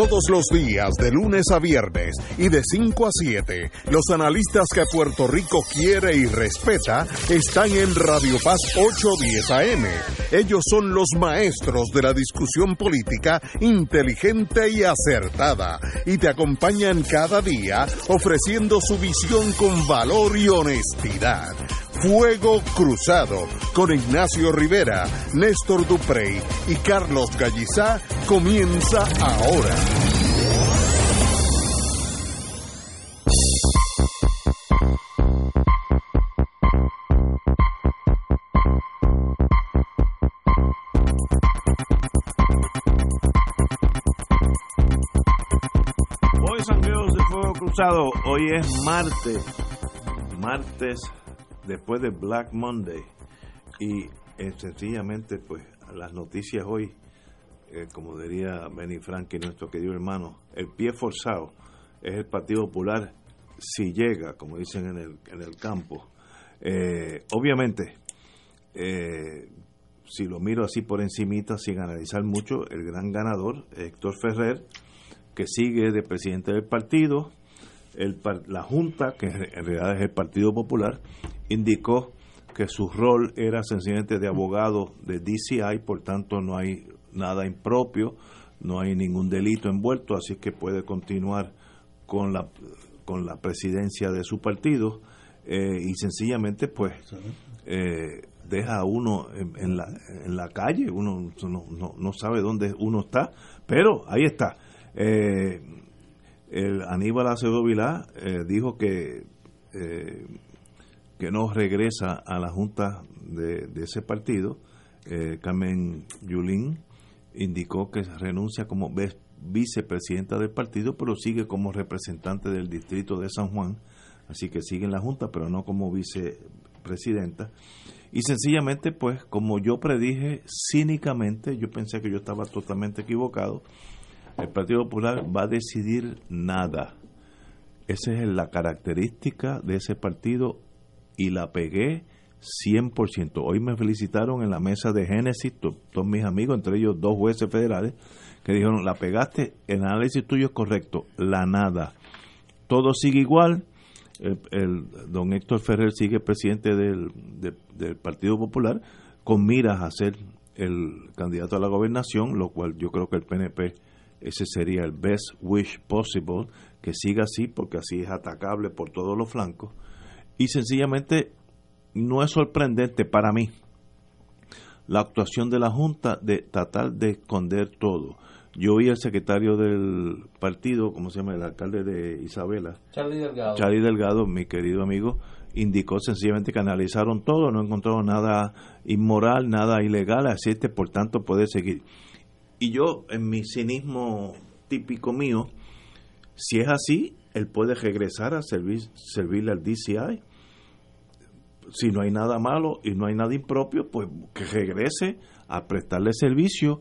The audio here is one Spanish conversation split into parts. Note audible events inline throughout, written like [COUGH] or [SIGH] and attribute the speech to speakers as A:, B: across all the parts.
A: Todos los días, de lunes a viernes y de 5 a 7, los analistas que Puerto Rico quiere y respeta están en Radio Paz 810 AM. Ellos son los maestros de la discusión política inteligente y acertada y te acompañan cada día ofreciendo su visión con valor y honestidad. Fuego Cruzado con Ignacio Rivera, Néstor Duprey y Carlos Gallizá comienza ahora.
B: Hoy Girls de Fuego Cruzado, hoy es martes, martes después de Black Monday y eh, sencillamente pues las noticias hoy, eh, como diría Benny Frank y nuestro querido hermano, el pie forzado es el Partido Popular si llega, como dicen en el, en el campo. Eh, obviamente, si lo miro así por encimita, sin analizar mucho, el gran ganador, Héctor Ferrer, que sigue de presidente del partido, el, la Junta, que en realidad es el Partido Popular, indicó que su rol era sencillamente de abogado de DCI, por tanto no hay nada impropio, no hay ningún delito envuelto, así que puede continuar con la, con la presidencia de su partido eh, y sencillamente pues eh, deja a uno en, la, en la calle, uno no, no, sabe dónde uno está, pero ahí está. Eh, el Aníbal Acevedo Vilá dijo que que no regresa a la junta de, ese partido. Eh, Carmen Yulín indicó que renuncia como vicepresidenta del partido, pero sigue como representante del distrito de San Juan, así que sigue en la junta, pero no como vicepresidenta. Y sencillamente, pues, como yo predije cínicamente, yo pensé que yo estaba totalmente equivocado, el Partido Popular va a decidir nada. Esa es la característica de ese partido y la pegué 100%. Hoy me felicitaron en la mesa de Génesis, todos mis amigos, entre ellos dos jueces federales, que dijeron, la pegaste, el análisis tuyo es correcto, la nada. Todo sigue igual, el, don Héctor Ferrer sigue presidente del, del Partido Popular, con miras a ser el candidato a la gobernación, lo cual yo creo que el PNP ese sería el best wish possible, que siga así, porque así es atacable por todos los flancos y sencillamente no es sorprendente para mí la actuación de la Junta de tratar de esconder todo. Yo oí al secretario del partido, ¿cómo se llama? El alcalde de Isabela.
C: Charlie Delgado.
B: Charlie Delgado, mi querido amigo, indicó sencillamente que analizaron todo, no encontraron nada inmoral, nada ilegal, así que por tanto puede seguir. Y yo, en mi cinismo típico mío, si es así, él puede regresar a servir, servirle al DCI si no hay nada malo y no hay nada impropio, pues que regrese a prestarle servicio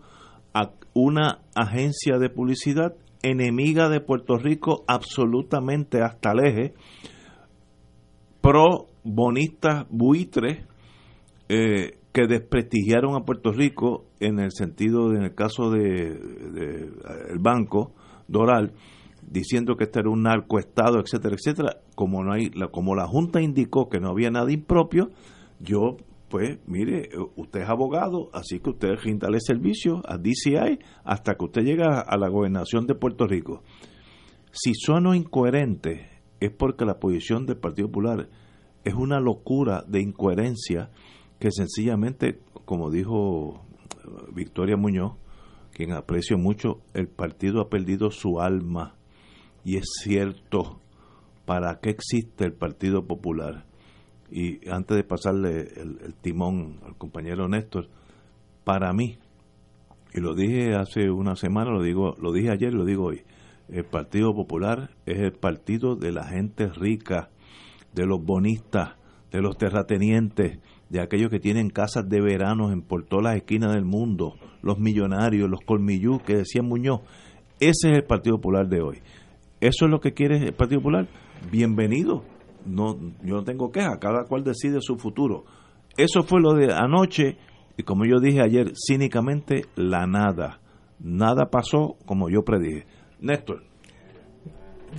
B: a una agencia de publicidad enemiga de Puerto Rico absolutamente hasta el eje, pro bonistas buitres eh, que desprestigiaron a Puerto Rico en el sentido, en el caso de, el banco Doral, diciendo que este era un narcoestado, etcétera, etcétera, como no hay, la, como la Junta indicó que no había nada impropio, yo pues mire, usted es abogado, así que usted el servicio a DCI hasta que usted llega a la gobernación de Puerto Rico. Si sueno incoherente, es porque la posición del Partido Popular es una locura de incoherencia que sencillamente, como dijo Victoria Muñoz, quien aprecio mucho, el partido ha perdido su alma y es cierto, ¿para qué existe el Partido Popular? Y antes de pasarle el, timón al compañero Néstor, para mí, y lo dije hace una semana, lo digo, lo dije ayer, lo digo hoy, el Partido Popular es el partido de la gente rica, de los bonistas, de los terratenientes, de aquellos que tienen casas de verano en por todas las esquinas del mundo, los millonarios, los colmillú, que decía Muñoz. Ese es el Partido Popular de hoy. ¿Eso es lo que quiere el Partido Popular? Bienvenido. No, yo no tengo queja, cada cual decide su futuro. Eso fue lo de anoche y como yo dije ayer, cínicamente, la nada. Nada pasó como yo predije. Néstor.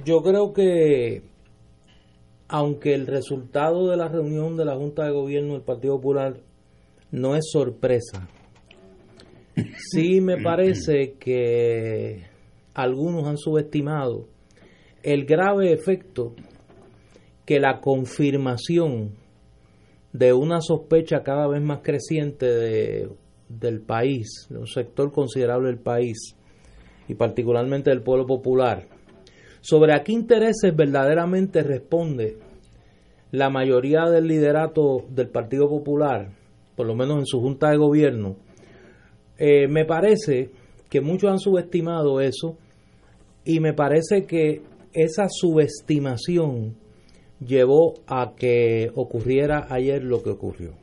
C: Yo creo que, aunque el resultado de la reunión de la Junta de Gobierno del Partido Popular no es sorpresa, sí me parece que algunos han subestimado el grave efecto que la confirmación de una sospecha cada vez más creciente de, del país, de un sector considerable del país, y particularmente del pueblo popular, sobre a qué intereses verdaderamente responde la mayoría del liderato del Partido Popular, por lo menos en su junta de gobierno, eh, me parece que muchos han subestimado eso y me parece que esa subestimación llevó a que ocurriera ayer lo que ocurrió.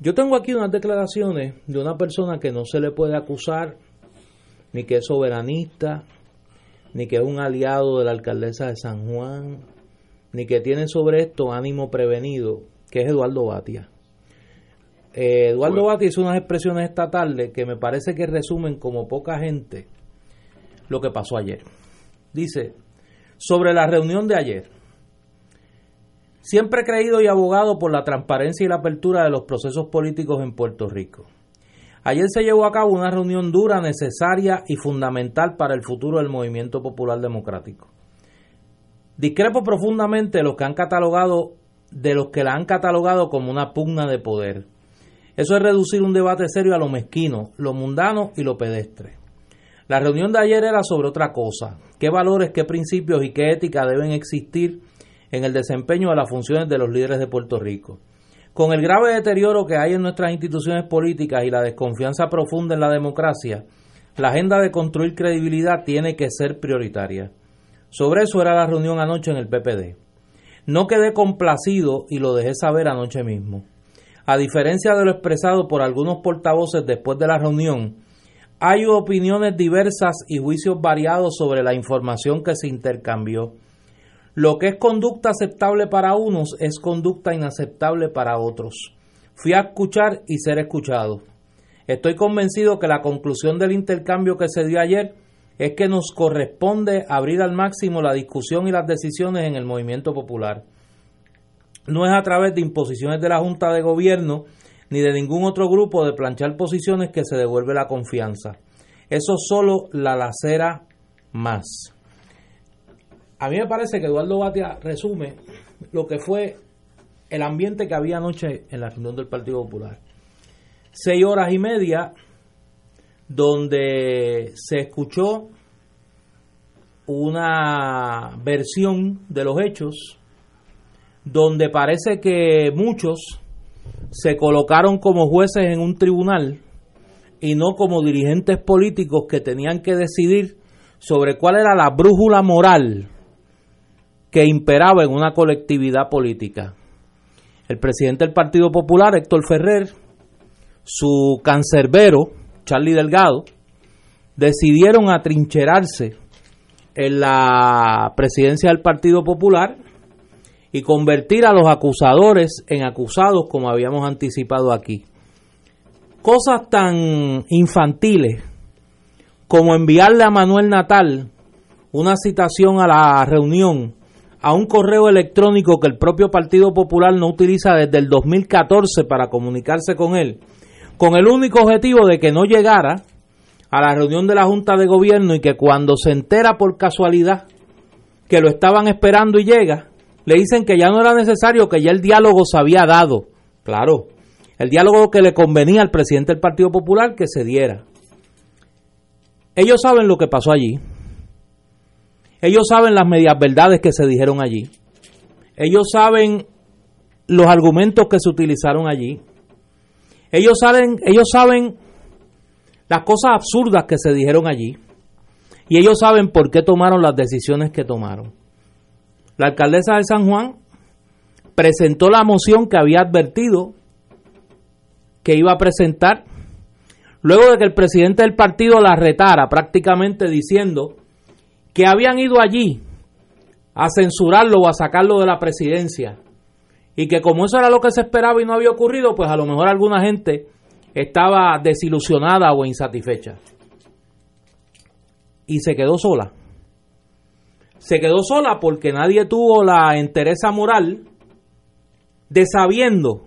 C: Yo tengo aquí unas declaraciones de una persona que no se le puede acusar ni que es soberanista, ni que es un aliado de la alcaldesa de San Juan, ni que tiene sobre esto ánimo prevenido, que es Eduardo Batia. Eh, Eduardo Batia hizo unas expresiones esta tarde que me parece que resumen como poca gente lo que pasó ayer. Dice, sobre la reunión de ayer, siempre he creído y abogado por la transparencia y la apertura de los procesos políticos en Puerto Rico. Ayer se llevó a cabo una reunión dura, necesaria y fundamental para el futuro del movimiento popular democrático. Discrepo profundamente de los que han catalogado de los que la han catalogado como una pugna de poder. Eso es reducir un debate serio a lo mezquino, lo mundano y lo pedestre. La reunión de ayer era sobre otra cosa, qué valores, qué principios y qué ética deben existir en el desempeño de las funciones de los líderes de Puerto Rico. Con el grave deterioro que hay en nuestras instituciones políticas y la desconfianza profunda en la democracia, la agenda de construir credibilidad tiene que ser prioritaria. Sobre eso era la reunión anoche en el PPD. No quedé complacido y lo dejé saber anoche mismo. A diferencia de lo expresado por algunos portavoces después de la reunión, hay opiniones diversas y juicios variados sobre la información que se intercambió. Lo que es conducta aceptable para unos es conducta inaceptable para otros. Fui a escuchar y ser escuchado. Estoy convencido que la conclusión del intercambio que se dio ayer es que nos corresponde abrir al máximo la discusión y las decisiones en el movimiento popular. No es a través de imposiciones de la Junta de Gobierno ni de ningún otro grupo de planchar posiciones que se devuelve la confianza. Eso solo la lacera más. A mí me parece que Eduardo Batia resume lo que fue el ambiente que había anoche en la reunión del Partido Popular. Seis horas y media donde se escuchó una versión de los hechos, donde parece que muchos se colocaron como jueces en un tribunal y no como dirigentes políticos que tenían que decidir sobre cuál era la brújula moral que imperaba en una colectividad política. El presidente del Partido Popular, Héctor Ferrer, su cancerbero, Charlie Delgado, decidieron atrincherarse en la presidencia del Partido Popular y convertir a los acusadores en acusados como habíamos anticipado aquí. Cosas tan infantiles como enviarle a Manuel Natal una citación a la reunión a un correo electrónico que el propio Partido Popular no utiliza desde el 2014 para comunicarse con él, con el único objetivo de que no llegara a la reunión de la Junta de Gobierno y que cuando se entera por casualidad que lo estaban esperando y llega, le dicen que ya no era necesario, que ya el diálogo se había dado. Claro, el diálogo que le convenía al presidente del Partido Popular que se diera. Ellos saben lo que pasó allí. Ellos saben las medias verdades que se dijeron allí. Ellos saben los argumentos que se utilizaron allí. Ellos saben, ellos saben las cosas absurdas que se dijeron allí. Y ellos saben por qué tomaron las decisiones que tomaron. La alcaldesa de San Juan presentó la moción que había advertido que iba a presentar, luego de que el presidente del partido la retara prácticamente diciendo que habían ido allí a censurarlo o a sacarlo de la presidencia y que como eso era lo que se esperaba y no había ocurrido, pues a lo mejor alguna gente estaba desilusionada o insatisfecha. y se quedó sola. Se quedó sola porque nadie tuvo la entereza moral de sabiendo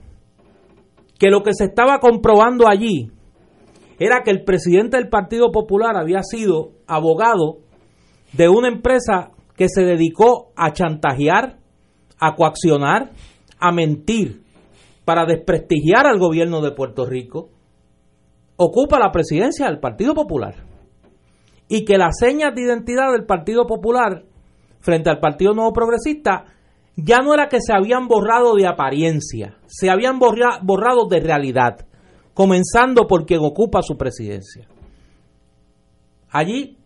C: que lo que se estaba comprobando allí era que el presidente del Partido Popular había sido abogado de una empresa que se dedicó a chantajear, a coaccionar, a mentir para desprestigiar al gobierno de Puerto Rico, ocupa la presidencia del Partido Popular. Y que las señas de identidad del Partido Popular frente al Partido Nuevo Progresista ya no era que se habían borrado de apariencia, se habían borrado de realidad, comenzando por quien ocupa su presidencia. Allí,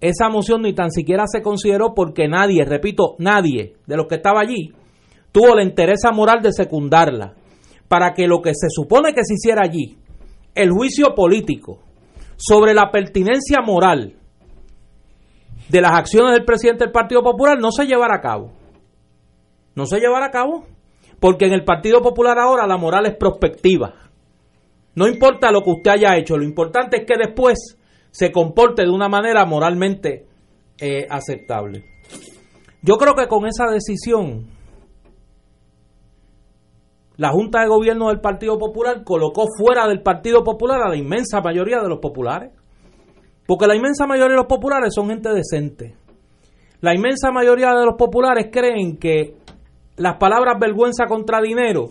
C: esa moción ni tan siquiera se consideró porque nadie, repito, nadie de los que estaba allí tuvo la interés moral de secundarla, para que lo que se supone que se hiciera allí, el juicio político sobre la pertinencia moral de las acciones del presidente del Partido Popular no se llevara a cabo. No se llevara a cabo porque en el Partido Popular ahora la moral es prospectiva. No importa lo que usted haya hecho, lo importante es que después se comporte de una manera moralmente eh, aceptable. Yo creo que con esa decisión la Junta de Gobierno del Partido Popular colocó fuera del Partido Popular a la inmensa mayoría de los populares. Porque la inmensa mayoría de los populares son gente decente. La inmensa mayoría de los populares creen que las palabras vergüenza contra dinero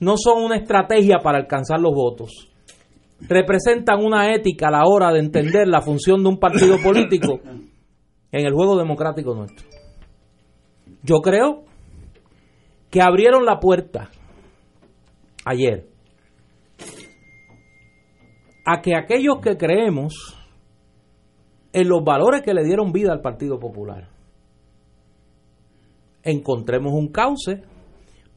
C: no son una estrategia para alcanzar los votos. Representan una ética a la hora de entender la función de un partido político en el juego democrático nuestro. Yo creo que abrieron la puerta ayer a que aquellos que creemos en los valores que le dieron vida al Partido Popular, encontremos un cauce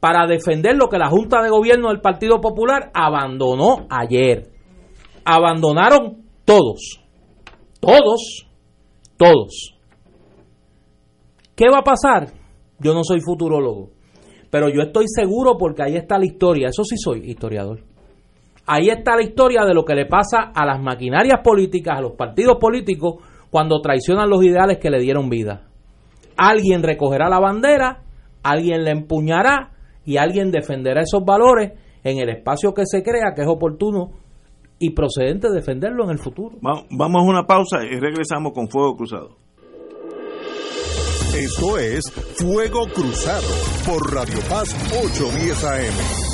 C: para defender lo que la Junta de Gobierno del Partido Popular abandonó ayer. Abandonaron todos, todos, todos. ¿Qué va a pasar? Yo no soy futurólogo, pero yo estoy seguro porque ahí está la historia, eso sí soy historiador. Ahí está la historia de lo que le pasa a las maquinarias políticas, a los partidos políticos, cuando traicionan los ideales que le dieron vida. Alguien recogerá la bandera, alguien la empuñará y alguien defenderá esos valores en el espacio que se crea que es oportuno y procedente defenderlo en el futuro.
B: Vamos a una pausa y regresamos con Fuego Cruzado.
A: Esto es Fuego Cruzado por Radio Paz 810 AM.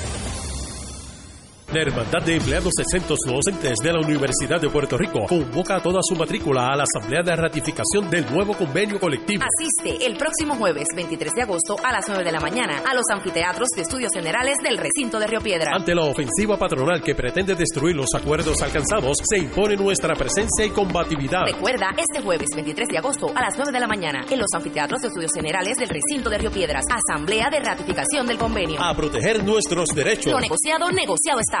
D: La Hermandad de Empleados Exentos Docentes de la Universidad de Puerto Rico convoca a toda su matrícula a la Asamblea de Ratificación del nuevo convenio colectivo.
E: Asiste el próximo jueves 23 de agosto a las 9 de la mañana a los anfiteatros de estudios generales del recinto de Río Piedra.
D: Ante la ofensiva patronal que pretende destruir los acuerdos alcanzados, se impone nuestra presencia y combatividad.
E: Recuerda, este jueves 23 de agosto a las 9 de la mañana en los anfiteatros de estudios generales del recinto de Río Piedras, Asamblea de Ratificación del convenio.
D: A proteger nuestros derechos.
E: Lo negociado, negociado está.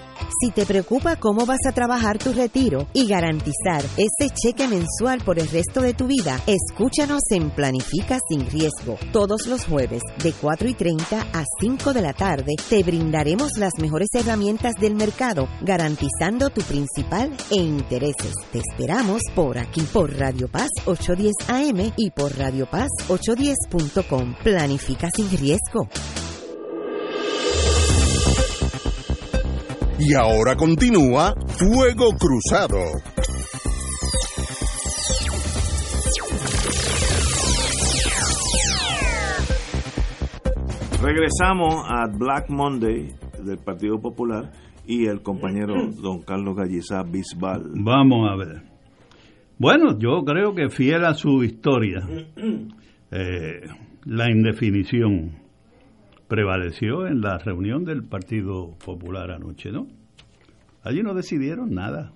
F: Si te preocupa cómo vas a trabajar tu retiro y garantizar ese cheque mensual por el resto de tu vida, escúchanos en Planifica sin riesgo. Todos los jueves de 4 y 30 a 5 de la tarde te brindaremos las mejores herramientas del mercado, garantizando tu principal e intereses. Te esperamos por aquí, por Radio Paz 810 AM y por Radio Paz 810.com. Planifica sin riesgo.
A: Y ahora continúa Fuego Cruzado.
B: Regresamos a Black Monday del Partido Popular y el compañero [CLEARS THROAT] don Carlos Gallizá Bisbal.
G: Vamos a ver. Bueno, yo creo que fiel a su historia, [CLEARS THROAT] eh, la indefinición prevaleció en la reunión del Partido Popular anoche, ¿no? Allí no decidieron nada.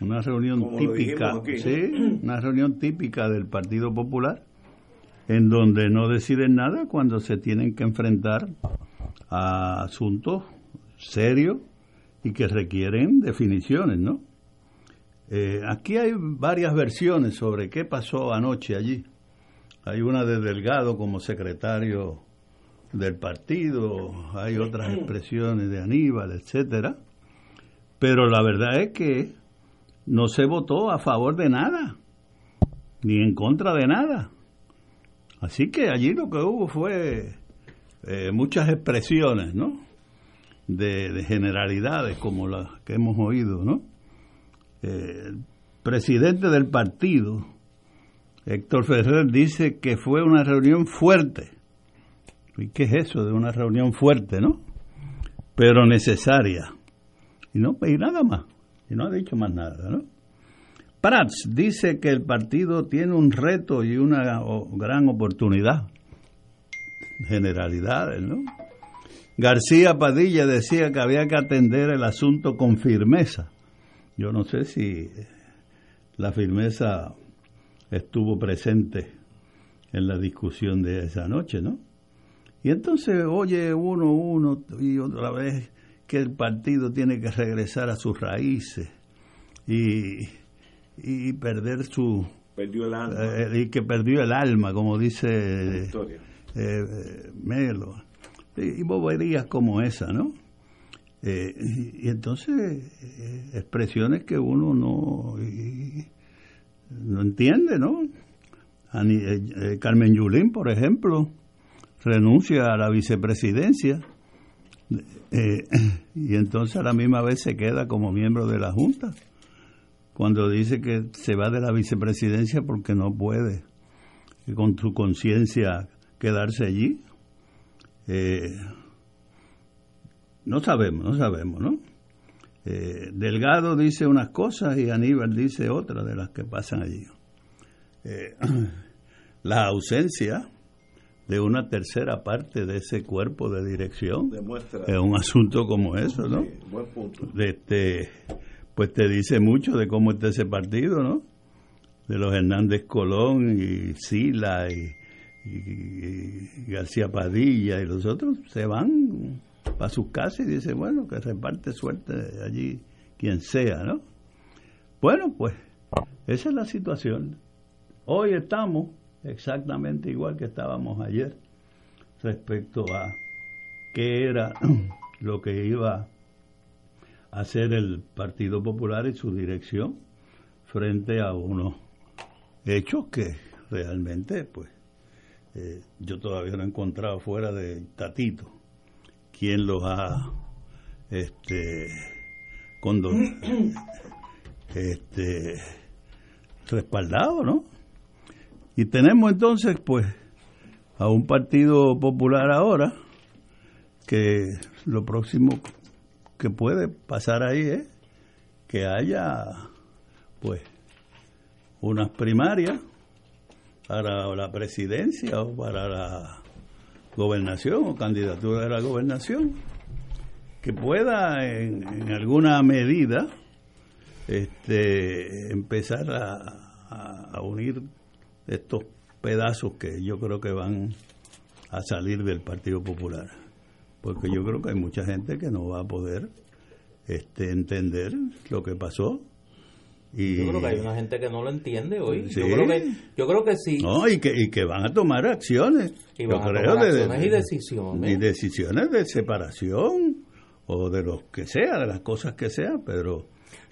G: Una reunión típica, sí, una reunión típica del Partido Popular, en donde no deciden nada cuando se tienen que enfrentar a asuntos serios y que requieren definiciones, ¿no? Eh, aquí hay varias versiones sobre qué pasó anoche allí. Hay una de Delgado como secretario del partido, hay otras expresiones de Aníbal, etcétera, pero la verdad es que no se votó a favor de nada, ni en contra de nada. Así que allí lo que hubo fue eh, muchas expresiones, ¿no? De, generalidades como las que hemos oído, ¿no? Eh, el presidente del partido, Héctor Ferrer, dice que fue una reunión fuerte ¿Y qué es eso de una reunión fuerte, no? Pero necesaria. Y no, y nada más. Y no ha dicho más nada, ¿no? Prats dice que el partido tiene un reto y una gran oportunidad. Generalidades, ¿no? García Padilla decía que había que atender el asunto con firmeza. Yo no sé si la firmeza estuvo presente en la discusión de esa noche, ¿no? Y entonces oye uno, uno y otra vez que el partido tiene que regresar a sus raíces y, y perder su...
B: Perdió el alma.
G: Eh, y que perdió el alma, como dice eh, Melo. Y, boberías como esa, ¿no? Eh, y, entonces expresiones que uno no, no entiende, ¿no? Carmen Yulín, por ejemplo, renuncia a la vicepresidencia eh, y entonces a la misma vez se queda como miembro de la Junta cuando dice que se va de la vicepresidencia porque no puede con su conciencia quedarse allí. Eh, no sabemos, no sabemos, ¿no? Eh, Delgado dice unas cosas y Aníbal dice otras de las que pasan allí. [CLEARS THROAT] la ausencia de una tercera parte de ese cuerpo de dirección es un asunto como eso, ¿no? Este, pues te dice mucho de cómo está ese partido, ¿no? De los Hernández Colón y Sila y, García Padilla y los otros se van a sus casas y dicen, bueno, que reparte suerte allí quien sea, ¿no? Bueno, pues esa es la situación. Hoy estamos exactamente igual que estábamos ayer respecto a qué era [CLEARS THROAT] lo que iba hacer el Partido Popular y su dirección frente a unos hechos que realmente, pues, eh, yo todavía no he encontrado fuera de Tatito quién los ha este, [CLEARS THROAT] este, respaldado, ¿no? Y tenemos entonces, pues, a un Partido Popular ahora que lo próximo que puede pasar ahí es que haya, pues, unas primarias para la presidencia o para la gobernación o candidatura de la gobernación que pueda en, alguna medida este, empezar a, a, unir estos pedazos que yo creo que van a salir del Partido Popular porque yo creo que hay mucha gente que no va a poder este, entender lo que pasó
C: y, yo creo que hay una gente que no lo entiende hoy. Yo, creo que, yo creo que sí.
G: No, y que, y que van a tomar acciones.
C: Y van a tomar acciones y decisiones.
G: Y decisiones de separación o de lo que sea, de las cosas que sea, pero...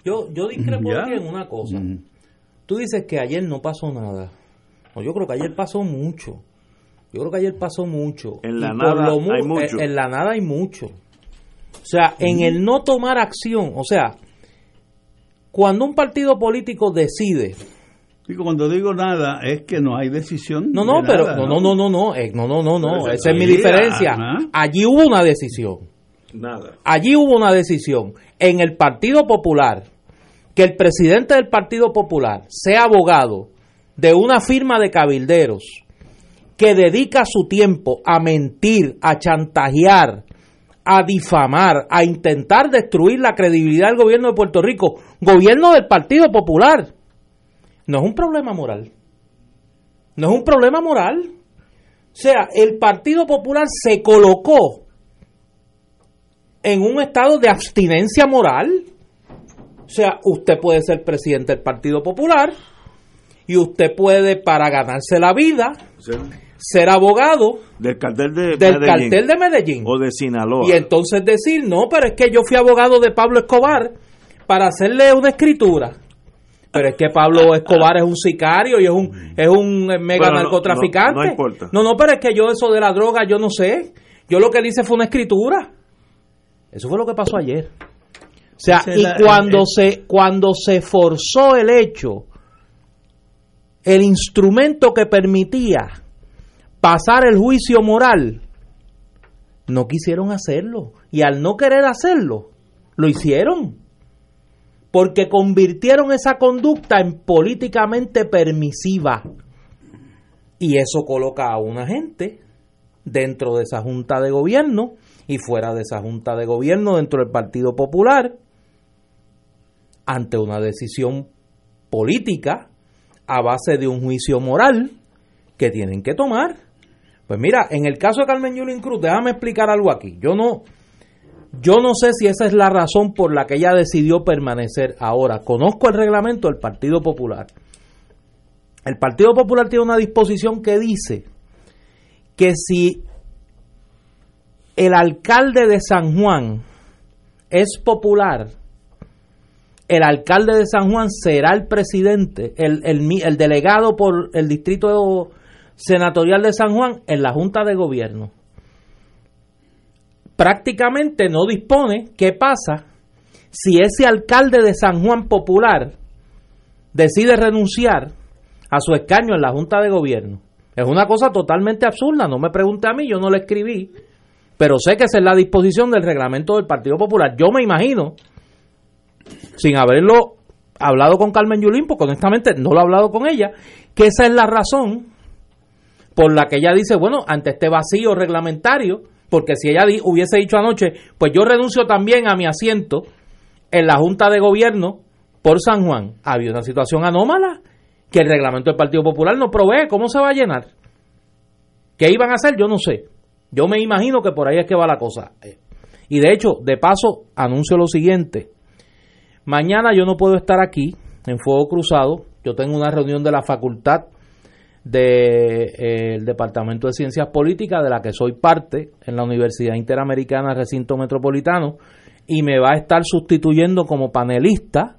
C: Yo, yo discrepo en una cosa. Tú dices que ayer no pasó nada. No, yo creo que ayer pasó mucho. Yo creo que ayer pasó mucho.
B: En la nada hay mucho.
C: En, la nada hay mucho. O sea, en el no tomar acción, o sea, cuando un partido político decide
G: Digo, cuando digo nada es que no hay decisión.
C: No, no, pero no, no, no, no, no, eh, no, no, no, no, esa es mi diferencia. Allí hubo una decisión.
B: Nada.
C: Allí hubo una decisión en el Partido Popular que el presidente del Partido Popular sea abogado de una firma de cabilderos que dedica su tiempo a mentir, a chantajear, a difamar, a intentar destruir la credibilidad del gobierno de Puerto Rico, gobierno del Partido Popular, no es un problema moral. No es un problema moral. O sea, el Partido Popular se colocó en un estado de abstinencia moral. O sea, usted puede ser presidente del Partido Popular y usted puede, para ganarse la vida, ser abogado
B: del cartel de
C: del Medellín, cartel de Medellín.
B: O de Sinaloa.
C: Y entonces decir no pero es que yo fui abogado de Pablo Escobar para hacerle una escritura. Pero es que Pablo Escobar es un sicario y es un es un mega narcotraficante.
B: no, importa.
C: no no pero es que yo eso de la droga yo no sé. Yo lo que le hice fue una escritura. Eso fue lo que pasó ayer. O sea y cuando se cuando se forzó el hecho el instrumento que permitía pasar el juicio moral, no quisieron hacerlo. Y al no querer hacerlo, lo hicieron. Porque convirtieron esa conducta en políticamente permisiva. Y eso coloca a una gente dentro de esa junta de gobierno y fuera de esa junta de gobierno dentro del Partido Popular ante una decisión política a base de un juicio moral que tienen que tomar. Pues mira, en el caso de Carmen Yulín Cruz, déjame explicar algo aquí. Yo no, yo no sé si esa es la razón por la que ella decidió permanecer ahora. Conozco el reglamento del Partido Popular. El Partido Popular tiene una disposición que dice que si el alcalde de San Juan es popular, el alcalde de San Juan será el presidente, el, el, el delegado por el distrito senatorial de San Juan en la Junta de Gobierno. Prácticamente no dispone qué pasa si ese alcalde de San Juan Popular decide renunciar a su escaño en la Junta de Gobierno. Es una cosa totalmente absurda, no me pregunte a mí, yo no le escribí, pero sé que esa es la disposición del reglamento del Partido Popular. Yo me imagino, sin haberlo hablado con Carmen Yulín, porque honestamente no lo he hablado con ella, que esa es la razón por la que ella dice, bueno, ante este vacío reglamentario, porque si ella hubiese dicho anoche, pues yo renuncio también a mi asiento en la Junta de Gobierno por San Juan, había una situación anómala que el reglamento del Partido Popular no provee, ¿cómo se va a llenar? ¿Qué iban a hacer? Yo no sé. Yo me imagino que por ahí es que va la cosa. Y de hecho, de paso, anuncio lo siguiente. Mañana yo no puedo estar aquí en Fuego Cruzado. Yo tengo una reunión de la facultad del eh, Departamento de Ciencias Políticas, de la que soy parte en la Universidad Interamericana Recinto Metropolitano, y me va a estar sustituyendo como panelista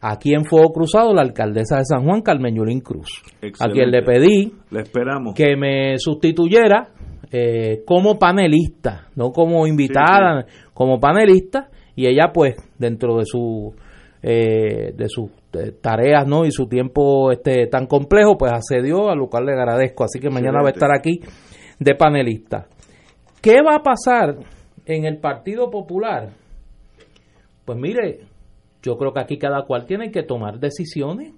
C: aquí en Fuego Cruzado la alcaldesa de San Juan, Carmen Yulín Cruz, a quien le pedí
B: Le esperamos.
C: que me sustituyera eh, como panelista, no como invitada, como panelista, y ella pues dentro de su eh, de sus tareas no y su tiempo este tan complejo pues accedió a lo cual le agradezco. Así que mañana va a estar aquí de panelista. ¿qué va a pasar en el Partido Popular? pues mire yo creo que aquí cada cual tiene que tomar decisiones.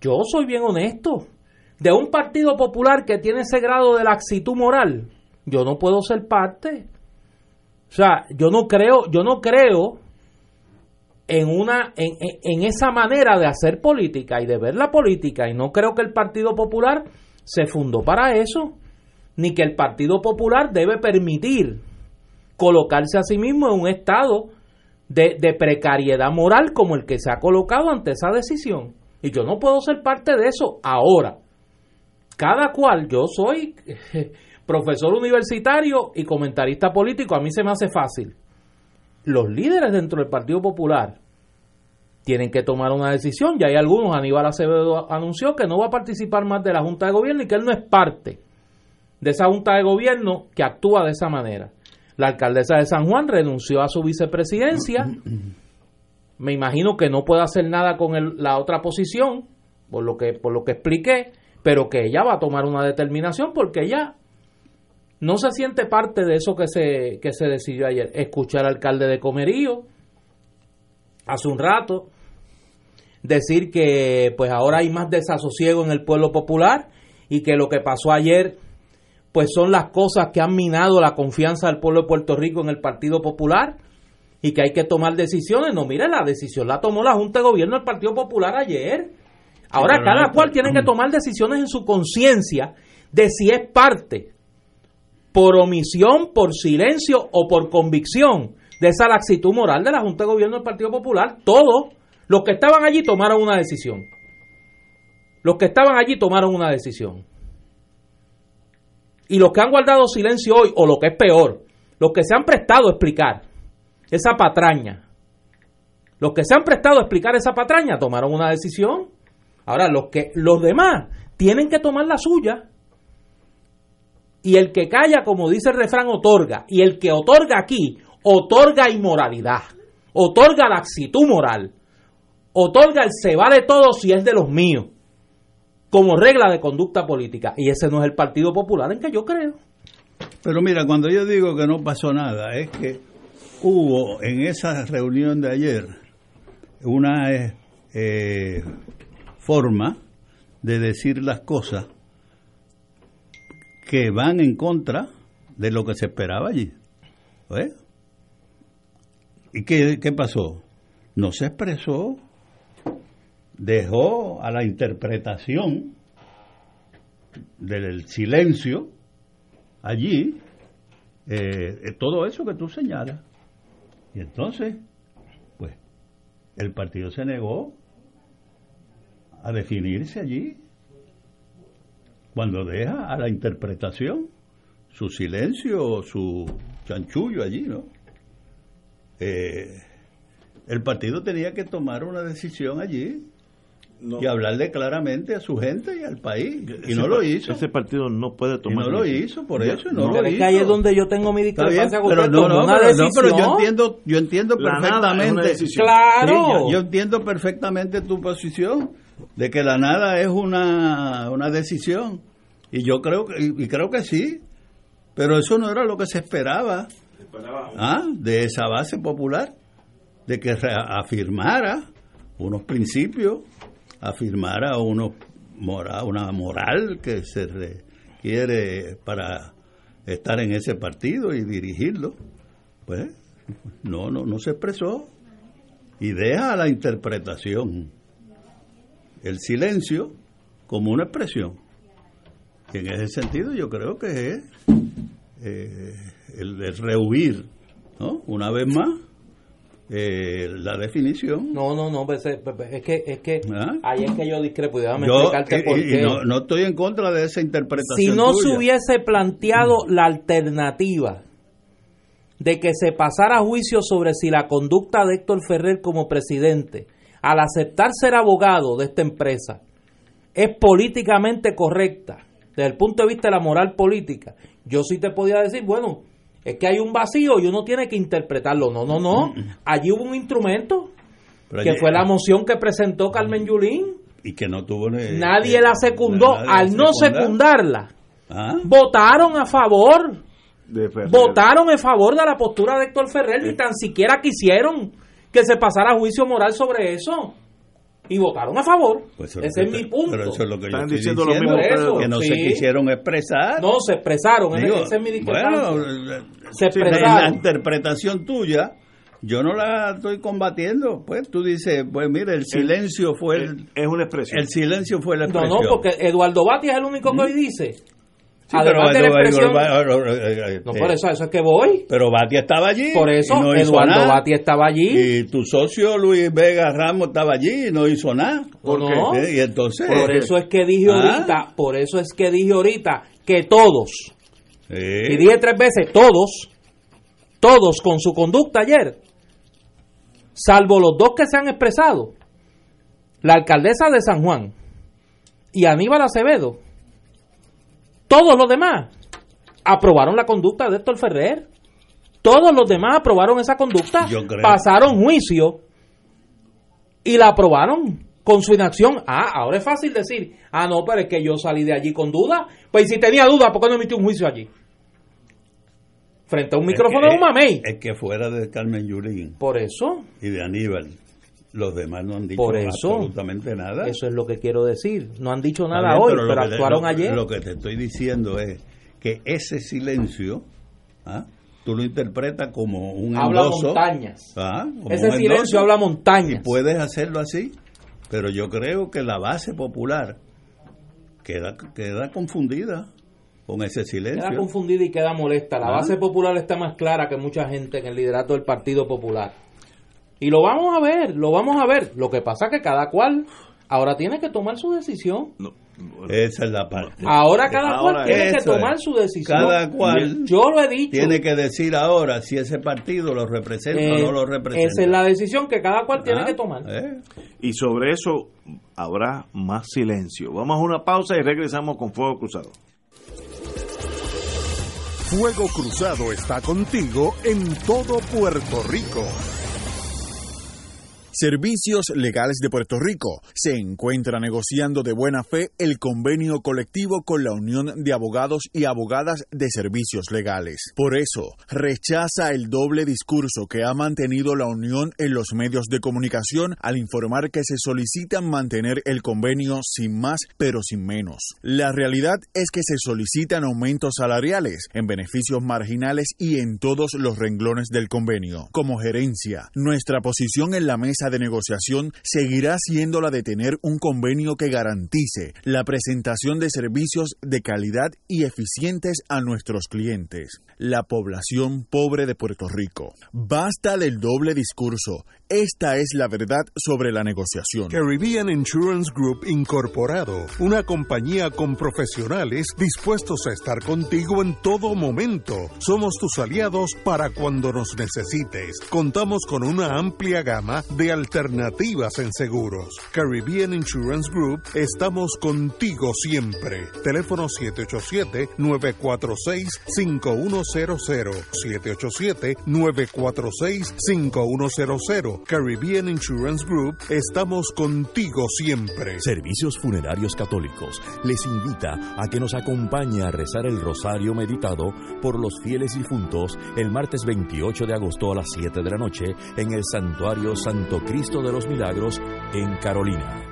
C: Yo soy bien honesto. De un Partido Popular que tiene ese grado de laxitud moral yo no puedo ser parte. O sea yo no creo yo no creo en una en, en- esa manera de hacer política y de ver la política y no creo que el Partido Popular se fundó para eso ni que el Partido Popular debe permitir colocarse a sí mismo en un estado de, de precariedad moral como el que se ha colocado ante esa decisión. Y yo no puedo ser parte de eso ahora. Cada cual yo soy [LAUGHS] profesor universitario y comentarista político a mí se me hace fácil los líderes dentro del Partido Popular tienen que tomar una decisión. Ya hay algunos, Aníbal Acevedo anunció que no va a participar más de la Junta de Gobierno y que él no es parte de esa Junta de Gobierno que actúa de esa manera. La alcaldesa de San Juan renunció a su vicepresidencia. [CLEARS THROAT] Me imagino que no puede hacer nada con el- la otra posición, por lo que por lo que expliqué, pero que ella va a tomar una determinación porque ella no se siente parte de eso que se, que se decidió ayer. Escuchar al alcalde de Comerío hace un rato decir que pues ahora hay más desasosiego en el pueblo popular y que lo que pasó ayer pues son las cosas que han minado la confianza del pueblo de Puerto Rico en el Partido Popular y que hay que tomar decisiones. No, mire, la decisión la tomó la Junta de Gobierno del Partido Popular ayer. Ahora cada cual tiene que tomar decisiones en su conciencia de si es parte por omisión, por silencio o por convicción de esa laxitud moral de la Junta de Gobierno del Partido Popular. Todos los que estaban allí tomaron una decisión. Los que estaban allí tomaron una decisión. Y los que han guardado silencio hoy, o lo que es peor, los que se han prestado a explicar esa patraña, los que se han prestado a explicar esa patraña tomaron una decisión. Ahora, los, que, los demás tienen que tomar la suya. Y el que calla, como dice el refrán, otorga. Y el que otorga aquí, otorga inmoralidad. Otorga laxitud moral. Otorga el se vale todo si es de los míos. Como regla de conducta política. Y ese no es el Partido Popular en que yo creo.
G: Pero mira, cuando yo digo que no pasó nada, es que hubo en esa reunión de ayer una eh, eh, forma de decir las cosas que van en contra de lo que se esperaba allí. ¿Eh? ¿Y qué, qué pasó? No se expresó, dejó a la interpretación del silencio allí eh, eh, todo eso que tú señalas. Y entonces, pues, el partido se negó a definirse allí cuando deja a la interpretación su silencio o su chanchullo allí, ¿no? Eh, el partido tenía que tomar una decisión allí
B: No.
G: y hablarle claramente a su gente y al país. Y
B: Ese
G: no lo hizo.
B: Ese partido no puede
G: Y
B: tomar.
G: no lo
B: decisión.
G: hizo, por
B: Ya,
G: eso, no, lo hizo.
C: que ahí es donde yo tengo mi discrepancia con
G: pero
C: usted.
G: no, no,
C: una
G: pero, no, pero yo
C: decisión.
G: entiendo, yo entiendo perfectamente.
C: Claro.
G: Sí, yo, yo entiendo perfectamente tu posición de que la nada es una, una decisión. Y yo creo que y, creo que sí, pero eso no era lo que se esperaba. ¿ah? de esa base popular, de que afirmara unos principios, afirmara unos una moral que se requiere para estar en ese partido y dirigirlo. Pues no, no, no se expresó. Y deja la interpretación, el silencio como una expresión. Y en ese sentido yo creo que es eh, el, el rehuir, ¿no? Una vez más, eh, la definición.
C: No, no, no, pues, eh, pues, es que, es que
G: ¿Ah?
C: ahí es que yo discrepo y déjame
G: Yo, y-
C: por
G: y
C: qué.
G: no, no estoy en contra de esa interpretación.
C: si no se hubiese planteado la alternativa de que se pasara a juicio sobre si la conducta de Héctor Ferrer como presidente, al aceptar ser abogado de esta empresa, es políticamente correcta, desde el punto de vista de la moral política, yo sí te podía decir, bueno, es que hay un vacío y uno tiene que interpretarlo. No, no, no. Allí hubo un instrumento que fue la moción que presentó Carmen Yulín.
G: Y que no tuvo...
C: nadie la secundó. Al no secundarla, ¿Ah? votaron a favor. votaron en favor de la postura de Héctor Ferrer y tan siquiera quisieron que se pasara juicio moral sobre eso y votaron a favor. Pues Ese es mi punto.
G: Pero eso es lo que Están diciendo, lo mismo, que no se quisieron expresar.
C: No, se expresaron. ese es mi
G: Bueno, se expresaron. la interpretación tuya, yo no la estoy combatiendo. Pues tú dices, pues mire, el silencio fue el,
B: es una expresión.
G: El silencio fue la expresión.
C: No, no, porque Eduardo Bati es el único que hoy dice
G: Además de la expresión,
C: no, por eso, eso es que voy.
G: Pero Batia estaba allí.
C: Por eso, Eduardo Batia estaba allí.
G: Y tu socio Luis Vega Ramos estaba allí y no hizo nada.
C: ¿Por qué?
G: ¿Eh? Y entonces.
C: Por eso es que dije ¿Ah? ahorita, por eso es que dije ahorita que todos, y dije tres veces, todos, todos con su conducta ayer, salvo los dos que se han expresado, la alcaldesa de San Juan y Aníbal Acevedo todos los demás aprobaron la conducta de Héctor Ferrer. Todos los demás aprobaron esa conducta. Pasaron juicio y la aprobaron con su inacción. Ah, ahora es fácil decir, ah, no, pero es que yo salí de allí con duda. Pues si tenía duda, ¿por qué no emitió un juicio allí? Frente a un micrófono de un mamey.
G: Es que fuera de Carmen Yurín.
C: Por eso.
G: Y de Aníbal. Los demás no han dicho absolutamente nada.
C: Eso es lo que quiero decir. No han dicho nada hoy, pero, actuaron ayer.
G: Lo que te estoy diciendo es que ese silencio, ¿ah? tú lo interpretas como un
C: habla montañas. ¿ah? ese silencio habla montañas.
G: Y puedes hacerlo así, pero yo creo que la base popular queda, queda confundida con ese silencio.
C: Queda confundida y queda molesta. La ¿Ah? base popular está más clara que mucha gente en el liderato del Partido Popular. Y lo vamos a ver, lo vamos a ver. Lo que pasa es que cada cual ahora tiene que tomar su decisión.
G: esa es la parte.
C: Ahora cada cual tiene que tomar su decisión.
G: Cada cual
C: yo lo he dicho.
G: Tiene que decir ahora si ese partido lo representa o no lo representa.
C: Esa es la decisión que cada cual tiene ah, que tomar. Eh.
B: Y sobre eso habrá más silencio. Vamos a una pausa y regresamos con Fuego Cruzado.
A: Fuego Cruzado está contigo en todo Puerto Rico. Servicios Legales de Puerto Rico se encuentra negociando de buena fe el convenio colectivo con la Unión de Abogados y Abogadas de Servicios Legales. Por eso, rechaza el doble discurso que ha mantenido la Unión en los medios de comunicación al informar que se solicitan mantener el convenio sin más pero sin menos. La realidad es que se solicitan aumentos salariales en beneficios marginales y en todos los renglones del convenio. Como gerencia, nuestra posición en la mesa de negociación seguirá siendo la de tener un convenio que garantice la presentación de servicios de calidad y eficientes a nuestros clientes, la población pobre de Puerto Rico. Basta del doble discurso esta es la verdad sobre la negociación. Caribbean Insurance Group Incorporado, una compañía con profesionales dispuestos a estar contigo en todo momento. Somos tus aliados para cuando nos necesites. Contamos con una amplia gama de alternativas en seguros. Caribbean Insurance Group, estamos contigo siempre. Teléfono 787-946-5100. 787-946-5100 Caribbean Insurance Group, estamos contigo siempre.
H: Servicios Funerarios Católicos les invita a que nos acompañe a rezar el rosario meditado por los fieles difuntos el martes 28 de agosto a las 7 de la noche en el Santuario Santo Cristo de los Milagros en Carolina.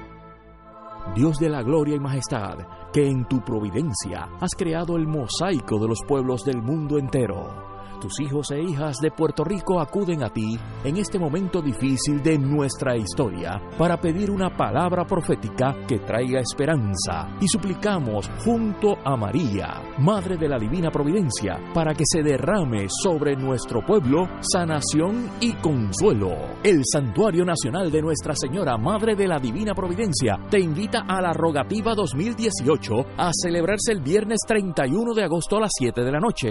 H: Dios de la gloria y majestad, que en tu providencia has creado el mosaico de los pueblos del mundo entero tus hijos e hijas de Puerto Rico acuden a ti en este momento difícil de nuestra historia para pedir una palabra profética que traiga esperanza y suplicamos junto a María, Madre de la Divina Providencia, para que se derrame sobre nuestro pueblo sanación y consuelo. El Santuario Nacional de Nuestra Señora, Madre de la Divina Providencia, te invita a la Rogativa 2018 a celebrarse el viernes 31 de agosto a las 7 de la noche.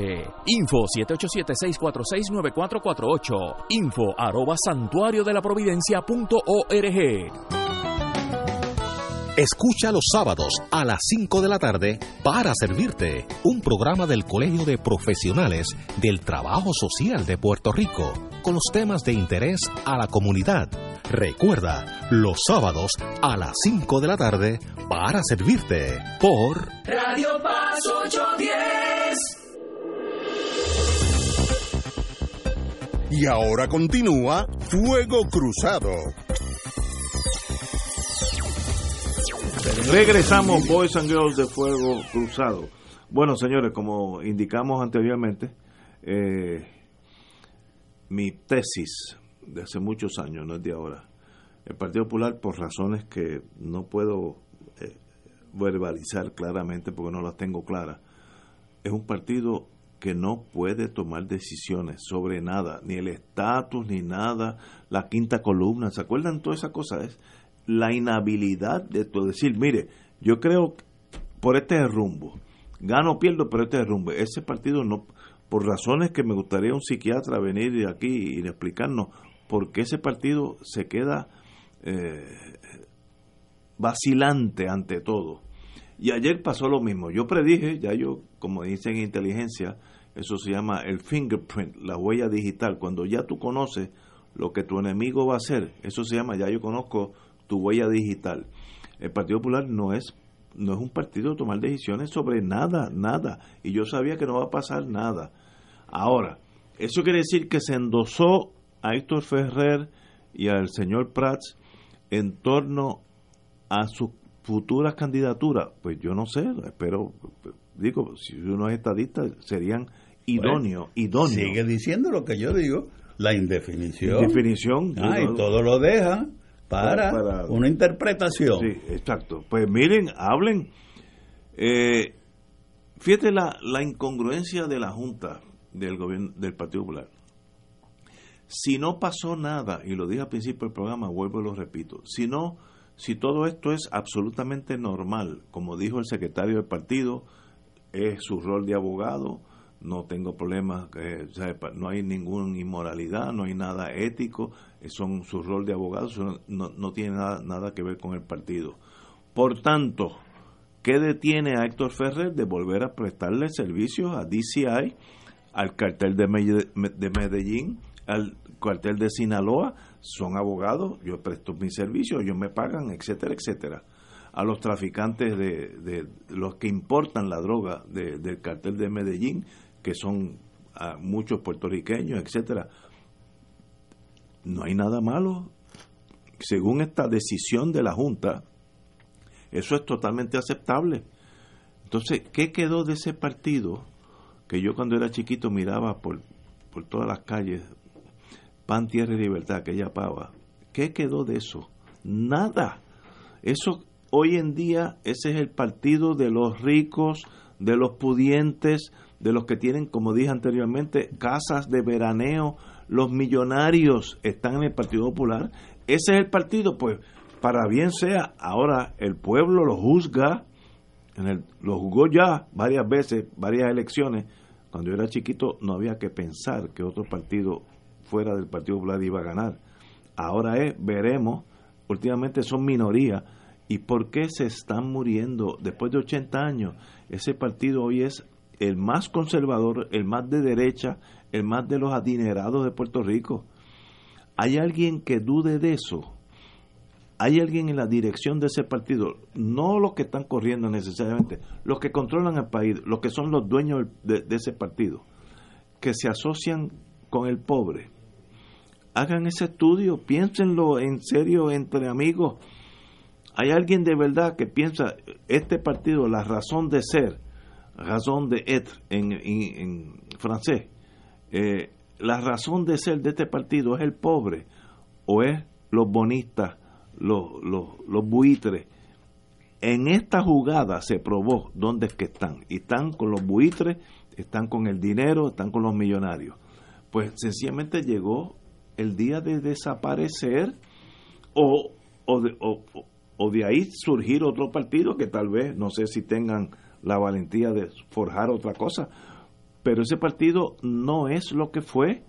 H: Info 787 809-276-469448. Info arroba santuario de la providencia.org.
I: Escucha los sábados a las 5 de la tarde para servirte un programa del Colegio de Profesionales del Trabajo Social de Puerto Rico con los temas de interés a la comunidad. Recuerda, los sábados a las 5 de la tarde para servirte por
J: Radio Paz 810.
A: Y ahora continúa Fuego Cruzado.
B: Regresamos, Boys and Girls de Fuego Cruzado. Bueno, señores, como indicamos anteriormente, eh, mi tesis de hace muchos años, no es de ahora, el Partido Popular, por razones que no puedo eh, verbalizar claramente porque no las tengo claras, es un partido que no puede tomar decisiones sobre nada, ni el estatus, ni nada, la quinta columna, ¿se acuerdan toda esa cosa? Es la inhabilidad de todo decir, mire, yo creo por este rumbo, gano o pierdo, pero este rumbo. Ese partido no, por razones que me gustaría un psiquiatra venir aquí y explicarnos por qué ese partido se queda eh, vacilante ante todo. Y ayer pasó lo mismo. Yo predije, ya yo, como dicen en inteligencia, eso se llama el fingerprint, la huella digital. Cuando ya tú conoces lo que tu enemigo va a hacer, eso se llama, ya yo conozco tu huella digital. El Partido Popular no es no es un partido de tomar decisiones sobre nada, nada. Y yo sabía que no va a pasar nada. Ahora, eso quiere decir que se endosó a Héctor Ferrer y al señor Prats en torno a sus futuras candidaturas. Pues yo no sé, espero, digo, si uno es estadista, serían idóneos, idóneos.
G: Sigue diciendo lo que yo digo, la indefinición.
B: Indefinición.
G: Ah, y todo lo deja para, una interpretación.
B: Sí, exacto. Pues miren, hablen. Eh, fíjate la, la incongruencia de la Junta del gobierno del Partido Popular. Si no pasó nada, y lo dije al principio del programa, vuelvo y lo repito, si no, si todo esto es absolutamente normal, como dijo el secretario del partido, es su rol de abogado, no tengo problemas, eh, no hay ninguna inmoralidad, no hay nada ético, eh, son su rol de abogado, no, no tiene nada, nada que ver con el partido. Por tanto, ¿qué detiene a Héctor Ferrer de volver a prestarle servicios a DCI, al cartel de Medellín, al cartel de Sinaloa? Son abogados, yo presto mis servicios, ellos me pagan, etcétera, etcétera a los traficantes de, de, los que importan la droga del cartel de Medellín, que son ah, muchos puertorriqueños, etcétera. No hay nada malo. Según esta decisión de la Junta, eso es totalmente aceptable. Entonces, ¿qué quedó de ese partido que yo cuando era chiquito miraba por, por todas las calles, pan, tierra y libertad, aquella pava? ¿Qué quedó de eso? Nada. Eso hoy en día, ese es el partido de los ricos, de los pudientes, de los que tienen, como dije anteriormente, casas de veraneo, los millonarios están en el Partido Popular. Ese es el partido, pues, para bien sea, ahora el pueblo lo juzga, en el, lo juzgó ya varias veces, varias elecciones. Cuando yo era chiquito no había que pensar que otro partido fuera del Partido Popular iba a ganar. Ahora es, veremos, últimamente son minorías. ¿Y por qué se están muriendo después de 80 años? Ese partido hoy es el más conservador, el más de derecha, el más de los adinerados de Puerto Rico. ¿Hay alguien que dude de eso? ¿Hay alguien en la dirección de ese partido? No los que están corriendo necesariamente, los que controlan el país, los que son los dueños de, ese partido, que se asocian con el pobre. Hagan ese estudio, piénsenlo en serio entre amigos. ¿Hay alguien de verdad que piensa este partido, la razón de ser, razón de être en, francés. Eh, la razón de ser de este partido es el pobre o es los bonistas, los, los, buitres. En esta jugada se probó dónde es que están. Y están con los buitres, están con el dinero, están con los millonarios. Pues sencillamente llegó el día de desaparecer o, de, o de ahí surgir otro partido que tal vez, no sé si tengan la valentía de forjar otra cosa. pero ese partido no es lo que fue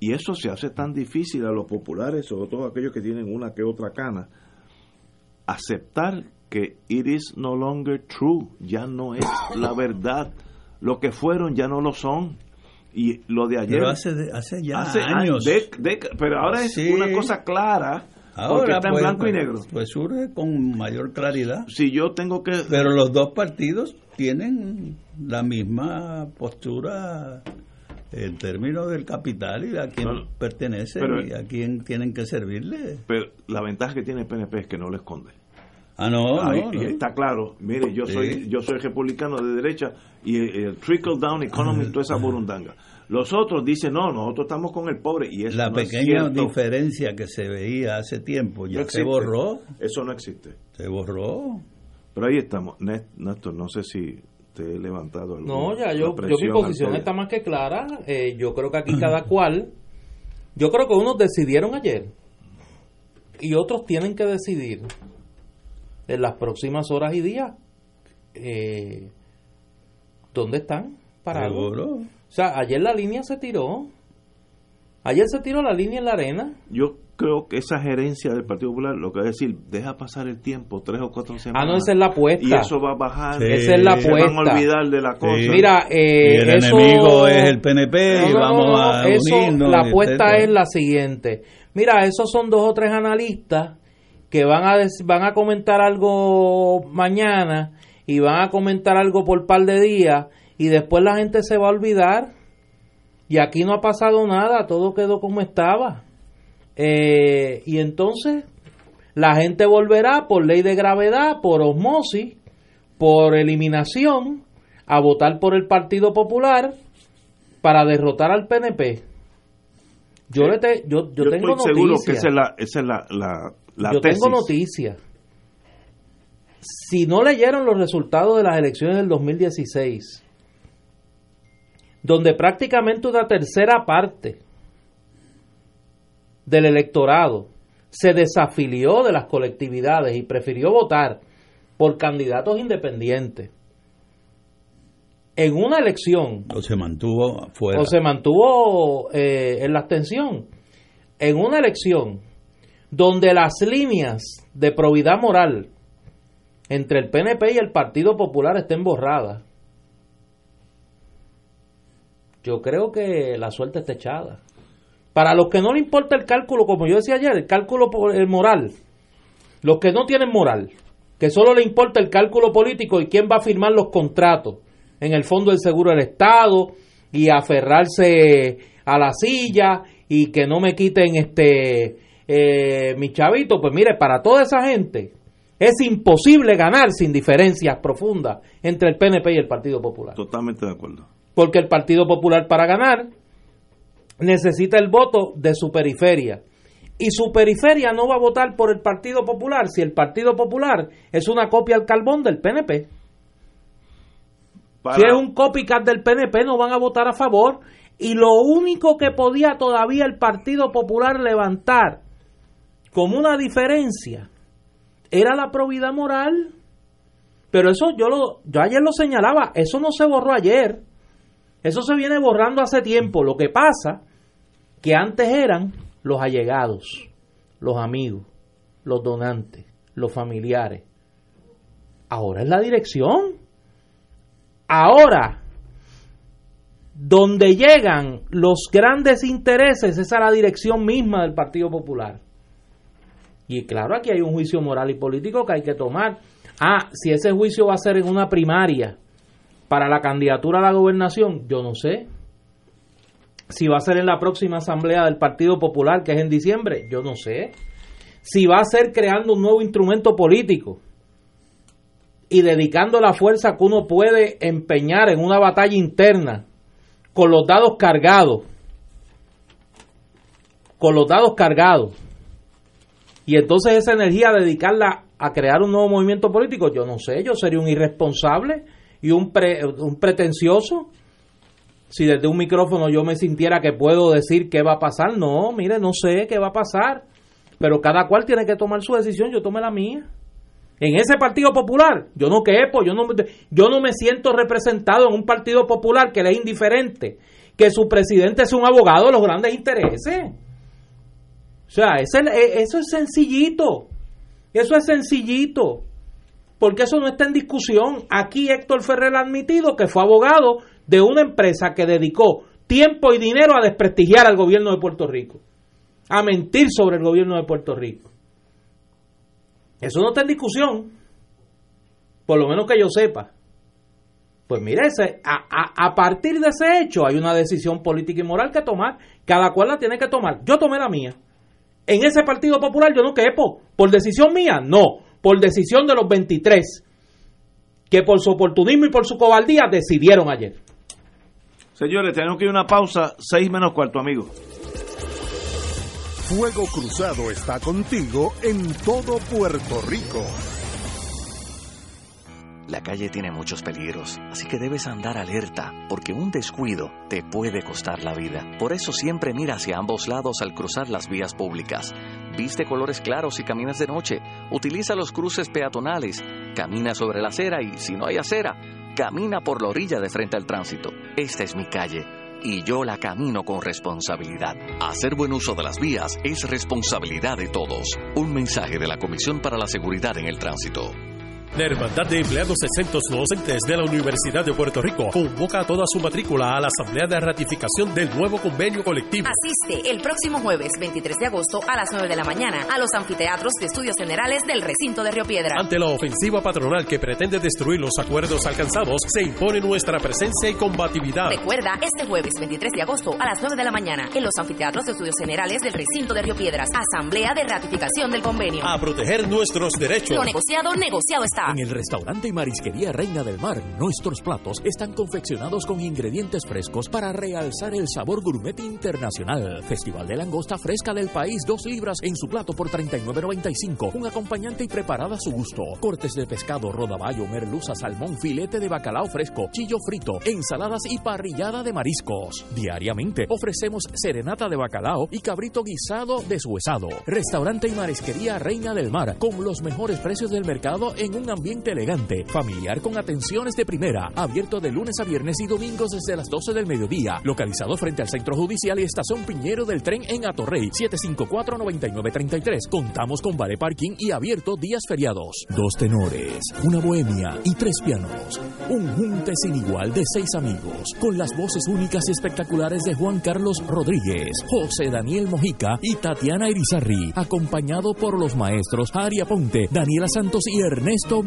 B: y eso se hace tan difícil a los populares, sobre todo aquellos que tienen una que otra cana, aceptar que it is no longer true, ya no es la [COUGHS] verdad. Lo que fueron ya no lo son. Y lo de ayer.
G: Pero hace, hace ya años.
B: pero ahora es una cosa clara. Ahora está en
G: pues,
B: blanco y
G: pues,
B: negro.
G: Pues surge con mayor claridad.
B: Si yo tengo que.
G: Pero los dos partidos tienen la misma postura en términos del capital y a quién pertenece y a quién tienen que servirle.
B: Pero la ventaja que tiene el PNP es que no lo esconde.
G: Ah, no,
B: no, Está claro. Mire, yo soy yo soy republicano de derecha y el, trickle down economy, toda esa burundanga. Los otros dicen, no, nosotros estamos con el pobre. y eso
G: La pequeña diferencia que se veía hace tiempo ya se borró.
B: Eso no existe.
G: Se borró.
B: Pero ahí estamos. Néstor, no sé si te he levantado
C: No, ya yo, yo mi posición está más que clara. Eh, yo creo que aquí cada [LAUGHS] cual, yo creo que unos decidieron ayer y otros tienen que decidir en las próximas horas y días eh, dónde están parados. O sea, ayer la línea se tiró. Ayer se tiró la línea en la arena.
B: Yo creo que esa gerencia del Partido Popular lo que va a decir, deja pasar el tiempo, tres o cuatro semanas.
C: Ah, no, esa es la apuesta.
B: Y eso va a bajar.
C: Esa es la apuesta. Se
B: van a olvidar de la cosa.
C: Mira, eh,
G: el enemigo es el PNP y vamos a unirnos.
C: La apuesta es la siguiente. Mira, esos son dos o tres analistas que van a, van a comentar algo mañana y van a comentar algo por par de días y después la gente se va a olvidar y aquí no ha pasado nada, todo quedó como estaba. Eh, y entonces la gente volverá por ley de gravedad, por osmosis, por eliminación, a votar por el Partido Popular para derrotar al PNP. Yo, le te, yo, yo, tengo
B: estoy seguro que esa es la, esa es la, la,
C: yo tengo noticias. Si no leyeron los resultados de las elecciones del 2016, donde prácticamente una tercera parte del electorado se desafilió de las colectividades y prefirió votar por candidatos independientes en una elección
G: o se mantuvo fuera.
C: o se mantuvo eh, en la abstención. En una elección donde las líneas de probidad moral entre el PNP y el Partido Popular estén borradas yo creo que la suerte está echada para los que no le importa el cálculo, como yo decía ayer, el cálculo el moral, los que no tienen moral, que solo le importa el cálculo político y quién va a firmar los contratos en el Fondo del Seguro del Estado y aferrarse a la silla y que no me quiten este eh, mi chavito, pues mire, para toda esa gente es imposible ganar sin diferencias profundas entre el PNP y el Partido Popular.
B: Totalmente de acuerdo.
C: Porque el Partido Popular para ganar necesita el voto de su periferia. Y su periferia no va a votar por el Partido Popular si el Partido Popular es una copia al carbón del PNP. Si es un copycat del PNP no van a votar a favor. Y lo único que podía todavía el Partido Popular levantar como una diferencia era la probidad moral. Pero eso yo lo yo ayer lo señalaba, eso no se borró ayer. Eso se viene borrando hace tiempo. Lo que pasa que antes eran los allegados, los amigos, los donantes, los familiares. Ahora es la dirección. Ahora, donde llegan los grandes intereses, es la dirección misma del Partido Popular. Y claro, aquí hay un juicio moral y político que hay que tomar. Ah, si ese juicio va a ser en una primaria para la candidatura a la gobernación, yo no sé si va a ser en la próxima asamblea del Partido Popular, que es en diciembre, yo no sé. Si va a ser creando un nuevo instrumento político y dedicando la fuerza que uno puede empeñar en una batalla interna con los dados cargados, con los dados cargados, y entonces esa energía dedicarla a crear un nuevo movimiento político, yo no sé, yo sería un irresponsable y un, un pretencioso si desde un micrófono yo me sintiera que puedo decir qué va a pasar. No, mire, no sé qué va a pasar. Pero cada cual tiene que tomar su decisión, yo tomé la mía. En ese Partido Popular, yo no quepo, yo no, yo no me siento representado en un Partido Popular que le es indiferente que su presidente es un abogado de los grandes intereses. O sea, e, eso es sencillito. Eso es sencillito. Porque eso no está en discusión. Aquí Héctor Ferrer ha admitido que fue abogado de una empresa que dedicó tiempo y dinero a desprestigiar al gobierno de Puerto Rico. A mentir sobre el gobierno de Puerto Rico. Eso no está en discusión. Por lo menos que yo sepa. Pues mire, a, a, partir de ese hecho hay una decisión política y moral que tomar. Cada cual la tiene que tomar. Yo tomé la mía. En ese Partido Popular yo no quepo. ¿Por decisión mía? No. Por decisión de los 23 que por su oportunismo y por su cobardía decidieron ayer.
B: Señores, tenemos que ir a una pausa. Seis menos cuarto, amigo.
A: Fuego Cruzado está contigo en todo Puerto Rico.
K: La calle tiene muchos peligros, así que debes andar alerta, porque un descuido te puede costar la vida. Por eso siempre mira hacia ambos lados al cruzar las vías públicas. Viste colores claros y caminas de noche. Utiliza los cruces peatonales. Camina sobre la acera y, si no hay acera, camina por la orilla de frente al tránsito. Esta es mi calle y yo la camino con responsabilidad. Hacer buen uso de las vías es responsabilidad de todos. Un mensaje de la Comisión para la Seguridad en el Tránsito.
D: La Hermandad de Empleados de Centros Docentes de la Universidad de Puerto Rico convoca toda su matrícula a la Asamblea de Ratificación del nuevo convenio colectivo.
E: Asiste el próximo jueves 23 de agosto a las 9 de la mañana a los anfiteatros de estudios generales del recinto de Río Piedra.
D: Ante la ofensiva patronal que pretende destruir los acuerdos alcanzados, se impone nuestra presencia y combatividad.
E: Recuerda, este jueves 23 de agosto a las 9 de la mañana en los anfiteatros de estudios generales del recinto de Río Piedras, Asamblea de Ratificación del convenio.
D: A proteger nuestros derechos.
E: Lo negociado, negociado está.
H: En el restaurante y marisquería Reina del Mar, nuestros platos están confeccionados con ingredientes frescos para realzar el sabor gourmet internacional. Festival de langosta fresca del país, dos libras en su plato por 39.95. Un acompañante y preparada a su gusto. Cortes de pescado, rodaballo, merluza, salmón, filete de bacalao fresco, chillo frito, ensaladas y parrillada de mariscos. Diariamente ofrecemos serenata de bacalao y cabrito guisado deshuesado. Restaurante y marisquería Reina del Mar, con los mejores precios del mercado en un ambiente elegante, familiar con atenciones de primera, abierto de lunes a viernes y domingos desde las 12 del mediodía, localizado frente al Centro Judicial y Estación Piñero del Tren en Atorrey, 754-9933. Contamos con vale parking y abierto días feriados. Dos tenores, una bohemia y tres pianos. Un junte sin igual de seis amigos, con las voces únicas y espectaculares de Juan Carlos Rodríguez, José Daniel Mojica y Tatiana Irizarri, acompañado por los maestros Aria Ponte, Daniela Santos y Ernesto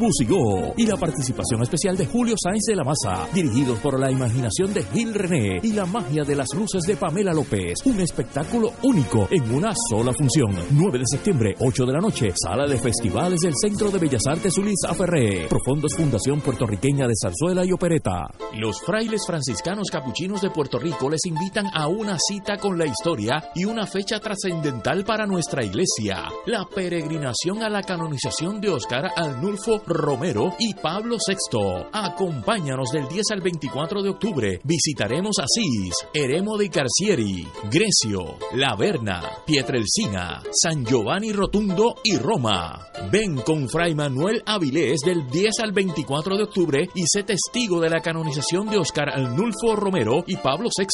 H: Y la participación especial de Julio Sáenz de la Maza, dirigidos por la imaginación de Gil René y la magia de las luces de Pamela López. Un espectáculo único en una sola función. 9 de septiembre, 8 de la noche, Sala de Festivales del Centro de Bellas Artes Ulis Aferré. Profundos Fundación Puertorriqueña de Zarzuela y Opereta. Los frailes franciscanos capuchinos de Puerto Rico les invitan a una cita con la historia y una fecha trascendental para nuestra iglesia. La peregrinación a la canonización de Oscar Arnulfo Romero y Pablo VI. Acompáñanos del 10 al 24 de octubre. Visitaremos Asís, Eremo de Carcieri, Grecio, La Verna, Pietrelcina, San Giovanni Rotundo y Roma. Ven con Fray Manuel Avilés del 10 al 24 de octubre y sé testigo de la canonización de Oscar Arnulfo Romero y Pablo VI.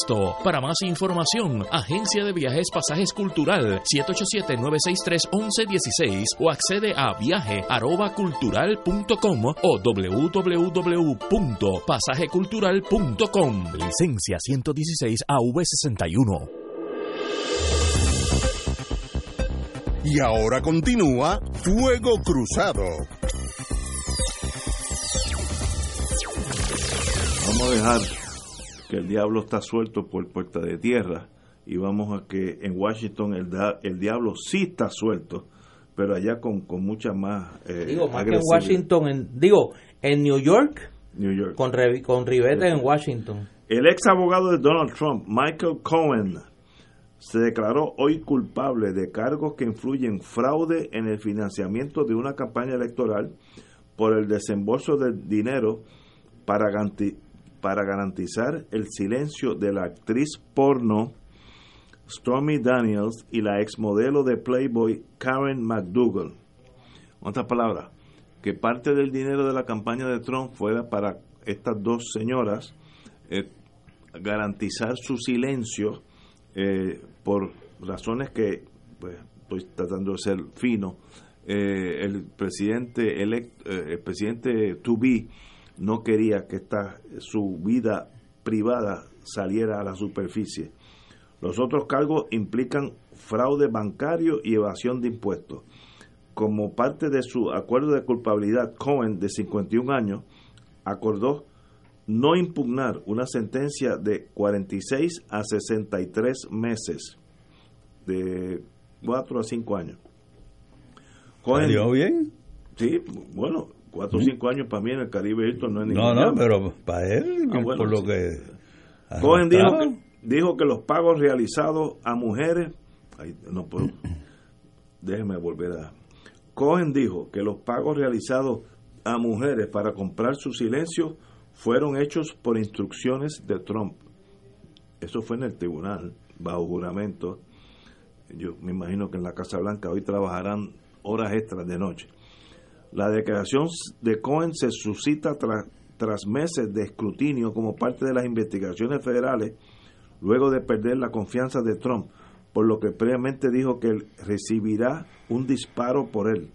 H: Para más información, Agencia de Viajes Pasajes Cultural 787-963-1116 o accede a viaje.cultural.com o www.pasajecultural.com. Licencia 116 AV61.
A: Y ahora continúa Fuego Cruzado.
B: Vamos a dejar que el diablo está suelto por puerta de tierra y vamos a que en Washington el, el diablo sí está suelto pero allá con, con mucha más
C: eh, digo más que en Washington en, digo en New York
B: New York.
C: con con Rivera en Washington.
B: El ex abogado de Donald Trump Michael Cohen se declaró hoy culpable de cargos que influyen fraude en el financiamiento de una campaña electoral por el desembolso de dinero para, para garantizar el silencio de la actriz porno Stormy Daniels y la exmodelo de Playboy Karen McDougall. En otras palabras, que parte del dinero de la campaña de Trump fuera para estas dos señoras eh, garantizar su silencio eh, por razones que pues, estoy tratando de ser fino eh, el presidente elect, el presidente to be no quería que esta su vida privada saliera a la superficie los otros cargos implican fraude bancario y evasión de impuestos. Como parte de su acuerdo de culpabilidad, Cohen, de 51 años, acordó no impugnar una sentencia de 46 a 63 meses, de 4 a 5 años.
G: Cohen, ¿Salió bien?
B: Sí, bueno, 4 o 5 años para mí en el Caribe Hilton no es
G: ningún No, no, pero para él, ah, por lo que...
B: Cohen dijo que, dijo que los pagos realizados a mujeres... Ay, no puedo... [LAUGHS] Déjeme volver a Cohen dijo que los pagos realizados a mujeres para comprar su silencio fueron hechos por instrucciones de Trump. Eso fue en el tribunal, bajo juramento. Yo me imagino que en la Casa Blanca hoy trabajarán horas extras de noche. La declaración de Cohen se suscita tras, tras meses de escrutinio como parte de las investigaciones federales, luego de perder la confianza de Trump por lo que previamente dijo que recibirá un disparo por él.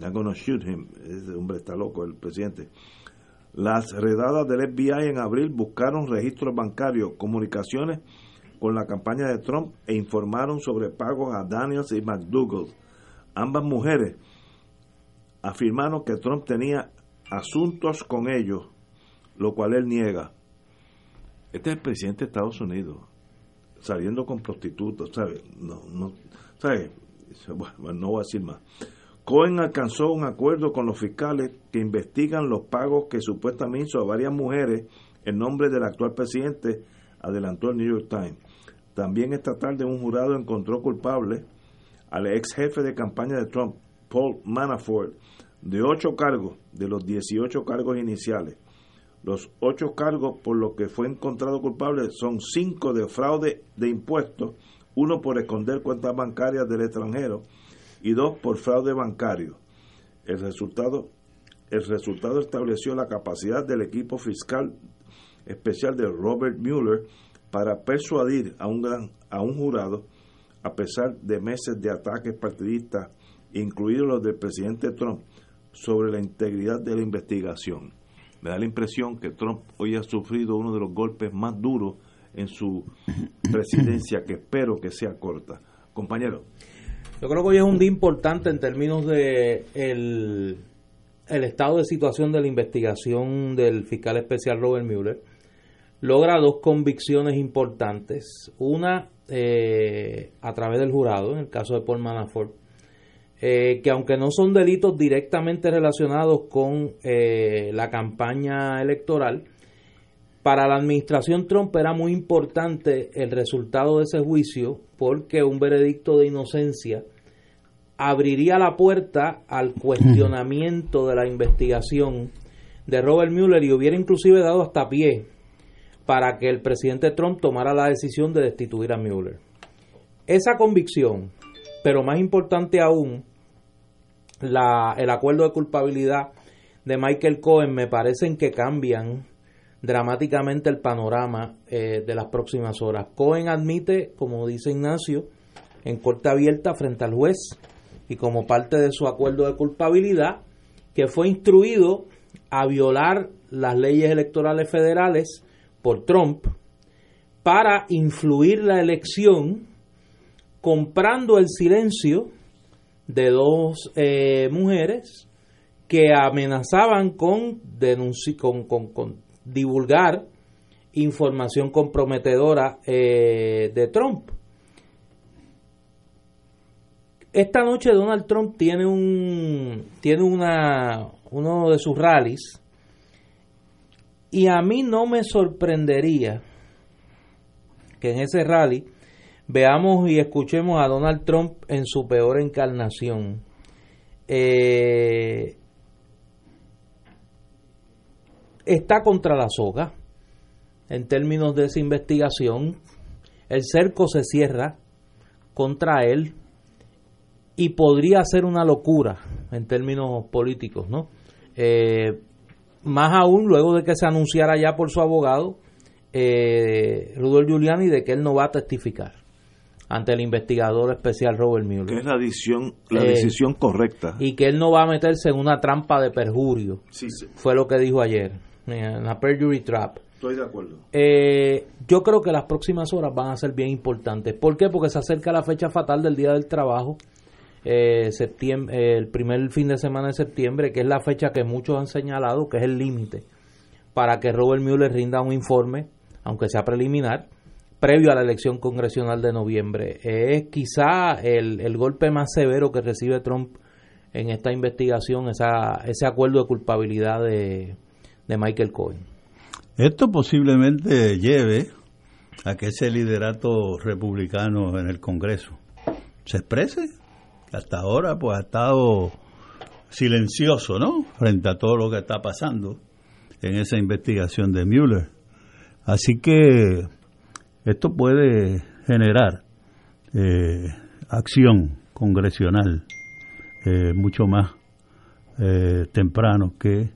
B: I'm shoot him. Ese hombre está loco, el presidente. Las redadas del FBI en abril buscaron registros bancarios, comunicaciones con la campaña de Trump e informaron sobre pagos a Daniels y McDougall. Ambas mujeres afirmaron que Trump tenía asuntos con ellos, lo cual él niega. Este es el presidente de Estados Unidos saliendo con prostitutas, ¿sabes? No, no, ¿sabes? Bueno, no voy a decir más. Cohen alcanzó un acuerdo con los fiscales que investigan los pagos que supuestamente hizo a varias mujeres en nombre del actual presidente, adelantó el New York Times. También esta tarde un jurado encontró culpable al ex jefe de campaña de Trump, Paul Manafort, de ocho cargos de los 18 cargos iniciales los ocho cargos por los que fue encontrado culpable son cinco de fraude de impuestos, uno por esconder cuentas bancarias del extranjero y dos por fraude bancario. El resultado, el resultado estableció la capacidad del equipo fiscal especial de Robert Mueller para persuadir a un, a un jurado, a pesar de meses de ataques partidistas, incluidos los del presidente Trump, sobre la integridad de la investigación me da la impresión que Trump hoy ha sufrido uno de los golpes más duros en su [LAUGHS] presidencia, que espero que sea corta. Compañero.
C: Yo creo que hoy es un día importante en términos de el, estado de situación de la investigación del fiscal especial Robert Mueller. Logra dos convicciones importantes. Una eh, a través del jurado, en el caso de Paul Manafort, eh, que aunque no son delitos directamente relacionados con eh, la campaña electoral, para la administración Trump era muy importante el resultado de ese juicio porque un veredicto de inocencia abriría la puerta al cuestionamiento de la investigación de Robert Mueller y hubiera inclusive dado hasta pie para que el presidente Trump tomara la decisión de destituir a Mueller. Esa convicción, pero más importante aún, la, el acuerdo de culpabilidad de Michael Cohen me parecen que cambian dramáticamente el panorama eh, de las próximas horas. Cohen admite, como dice Ignacio, en corte abierta frente al juez y como parte de su acuerdo de culpabilidad, que fue instruido a violar las leyes electorales federales por Trump para influir la elección comprando el silencio de dos eh, mujeres que amenazaban con, con, con, divulgar información comprometedora eh, de Trump. Esta noche Donald Trump tiene un tiene una uno de sus rallies y a mí no me sorprendería que en ese rally veamos y escuchemos a Donald Trump en su peor encarnación. Eh, está contra la soga en términos de esa investigación. El cerco se cierra contra él y podría ser una locura en términos políticos, ¿no? Eh, más aún luego de que se anunciara ya por su abogado, eh, Rudolf Giuliani, de que él no va a testificar ante el investigador especial Robert Mueller.
B: Que es la decisión, la
C: Eh,
B: decisión correcta.
C: Y que él no va a meterse en una trampa de perjurio.
B: Sí, sí.
C: Fue lo que dijo ayer, en la perjury trap.
B: Estoy de acuerdo.
C: Eh, yo creo que las próximas horas van a ser bien importantes. ¿Por qué? Porque se acerca la fecha fatal del Día del Trabajo, eh, septiembre, eh, el primer fin de semana de septiembre, que es la fecha que muchos han señalado que es el límite para que Robert Mueller rinda un informe, aunque sea preliminar, previo a la elección congresional de noviembre. Es quizá el, el golpe más severo que recibe Trump en esta investigación, esa, ese acuerdo de culpabilidad de, de Michael Cohen.
G: Esto posiblemente lleve a que ese liderato republicano en el Congreso se exprese. Hasta ahora pues ha estado silencioso, ¿no? Frente a todo lo que está pasando en esa investigación de Mueller. Así que esto puede generar eh, acción congresional eh, mucho más eh, temprano que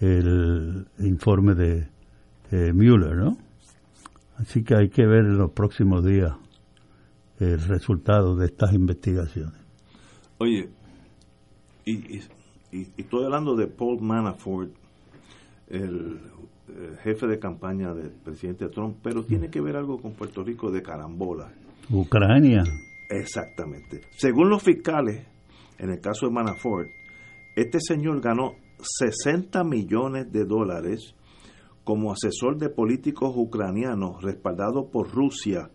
G: el informe de eh, Mueller, ¿no? Así que hay que ver en los próximos días el resultado de estas investigaciones.
B: Oye, y, y- y- estoy hablando de Paul Manafort, el, eh, jefe de campaña del presidente Trump, pero tiene que ver algo con Puerto Rico de carambola.
G: Ucrania,
B: Exactamente. Según los fiscales, en el caso de Manafort, este señor ganó 60 millones de dólares como asesor de políticos ucranianos respaldado por Rusia.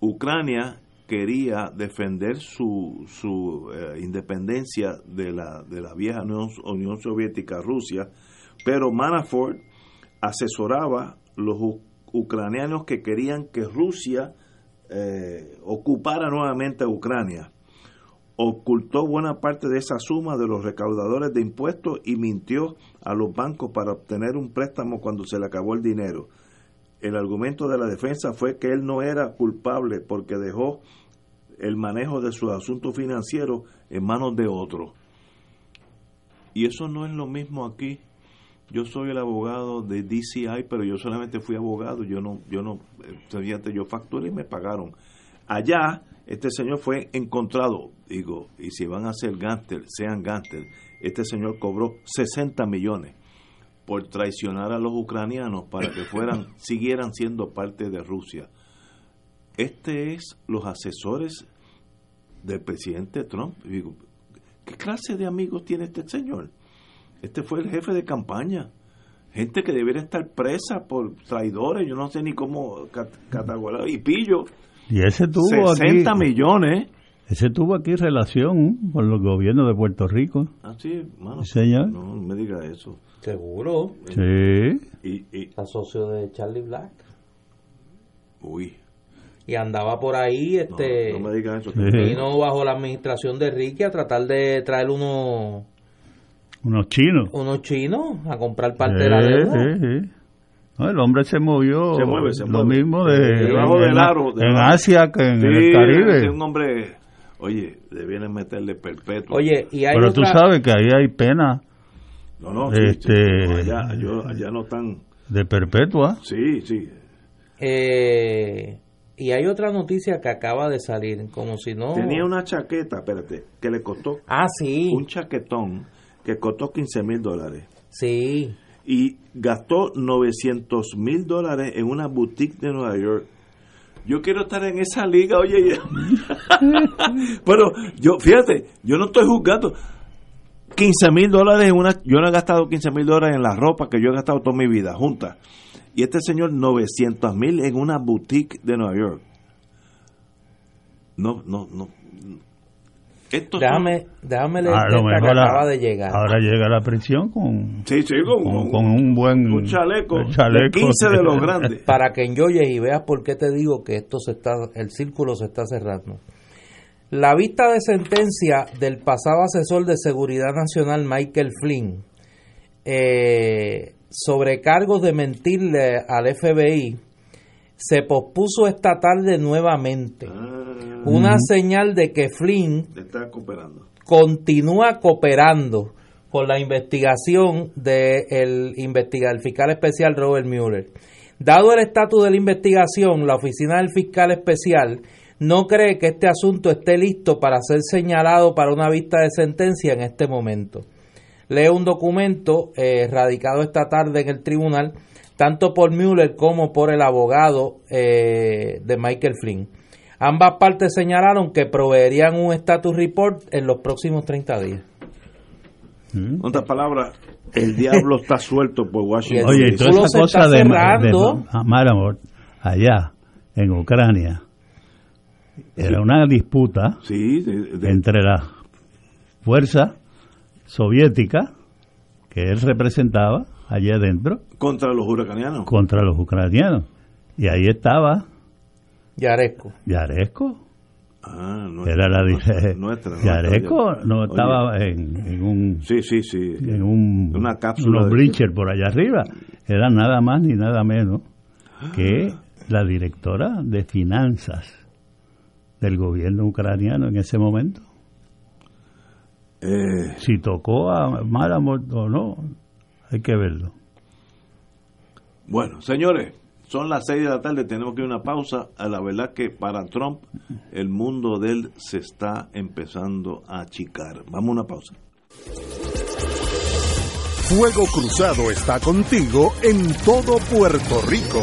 B: Ucrania quería defender su, su eh, independencia de la, de la vieja Unión, Unión Soviética, Rusia, pero Manafort asesoraba los ucranianos que querían que Rusia eh, ocupara nuevamente Ucrania. Ocultó buena parte de esa suma de los recaudadores de impuestos y mintió a los bancos para obtener un préstamo cuando se le acabó el dinero. El argumento de la defensa fue que él no era culpable porque dejó el manejo de sus asuntos financieros en manos de otros. Y eso no es lo mismo aquí. Yo soy el abogado de DCI, pero yo solamente fui abogado, yo no, yo no, fíjate, yo facturé y me pagaron. Allá, este señor fue encontrado, digo, y si van a ser gánster, sean gánster, este señor cobró 60 millones por traicionar a los ucranianos para que fueran, [COUGHS] siguieran siendo parte de Rusia. Este es los asesores del presidente Trump. Digo, ¿qué clase de amigos tiene este señor? Este fue el jefe de campaña. Gente que debería estar presa por traidores, yo no sé ni cómo cat- catalogar. Y pillo,
G: y ese tuvo
B: 60
G: aquí,
B: millones.
G: ese tuvo aquí relación con los gobiernos de Puerto Rico.
B: Así, mano.
G: Sí, señor.
B: No, no me diga eso.
C: Seguro.
G: Sí.
B: Y, y,
C: Asocio de Charlie Black.
B: uy,
C: Y andaba por ahí,
B: no,
C: este.
B: no me diga eso.
G: Sí.
C: vino bajo la administración de Ricky a tratar de traer unos
G: Unos chinos.
C: unos chinos a comprar parte de la deuda.
G: No, el hombre se movió
B: Se mueve, se
G: lo
B: mueve.
G: mismo de,
B: Debajo
G: en,
B: del aro,
G: en. Asia que en
B: Sí,
G: el Caribe.
B: es un hombre, oye, debieron meterle perpetuo.
C: Oye, y hay
G: Pero tú sabes que ahí hay pena
B: no, no, sí,
G: este-
B: sí, no, allá, yo- allá no están.
G: de perpetua.
B: Sí, sí.
C: eh, y hay otra noticia que acaba de salir, como si no.
B: Tenía una chaqueta, espérate, que le costó
C: Ah, sí.
B: un chaquetón que costó 15 mil dólares.
C: Sí.
B: Y gastó 900 mil dólares en una boutique de Nueva York. Yo quiero estar en esa liga, oye. [LAUGHS] Pero yo, fíjate, yo no estoy juzgando. 15 mil dólares en una. Yo no he gastado 15 mil dólares en la ropa que yo he gastado toda mi vida junta. Y este señor 900 mil en una boutique de Nueva York. No, no, no. Esto
C: Déjame, déjame leer
G: A lo
C: esta que acaba de llegar.
G: ahora llega a la prisión con,
B: Sí, sí, con,
G: con, con un buen
B: un chaleco,
G: un chaleco.
B: de 15 de los [LAUGHS] grandes.
C: para que enjoyes y veas por qué te digo que esto se está, el círculo se está cerrando. La vista de sentencia del pasado asesor de seguridad nacional Michael Flynn eh, sobre cargos de mentirle al FBI se pospuso esta tarde nuevamente. Una señal de que Flynn
B: Está cooperando.
C: continúa cooperando con la investigación del investiga- del fiscal especial Robert Mueller. Dado el estatus de la investigación, la oficina del fiscal especial no cree que este asunto esté listo para ser señalado para una vista de sentencia en este momento. Lee un documento eh, radicado esta tarde en el tribunal, tanto por Mueller como por el abogado eh, de Michael Flynn. Ambas partes señalaron que proveerían un status report en los próximos 30 días.
B: En otras palabras, el [LAUGHS] diablo está suelto por Washington.
G: Oye, y toda esa cosa de, de, Maramor, allá en Ucrania, era una disputa
B: Sí, de- de-
G: entre la fuerza soviética que él representaba allá adentro
B: contra los huracanianos.
G: contra los ucranianos. Y ahí estaba
C: Yaresco.
G: Yaresco.
B: Ah, no,
G: Era la
B: nuestra, nuestra, [LAUGHS]
G: Yaresco
B: nuestra.
G: no
B: Oye,
G: estaba en, en un
B: Sí, sí, sí.
G: en un
B: Una cápsula
G: unos
B: de-
G: bleachers por allá arriba. Era nada más ni nada menos que la directora de finanzas del gobierno ucraniano en ese momento.
B: Eh,
G: Si tocó a Maramor o no, hay que verlo.
B: Bueno, señores, son las seis de la tarde, tenemos que ir a una pausa. A la verdad que para Trump el mundo de él se está empezando a achicar. Vamos a una pausa.
A: Fuego Cruzado está contigo en todo Puerto Rico.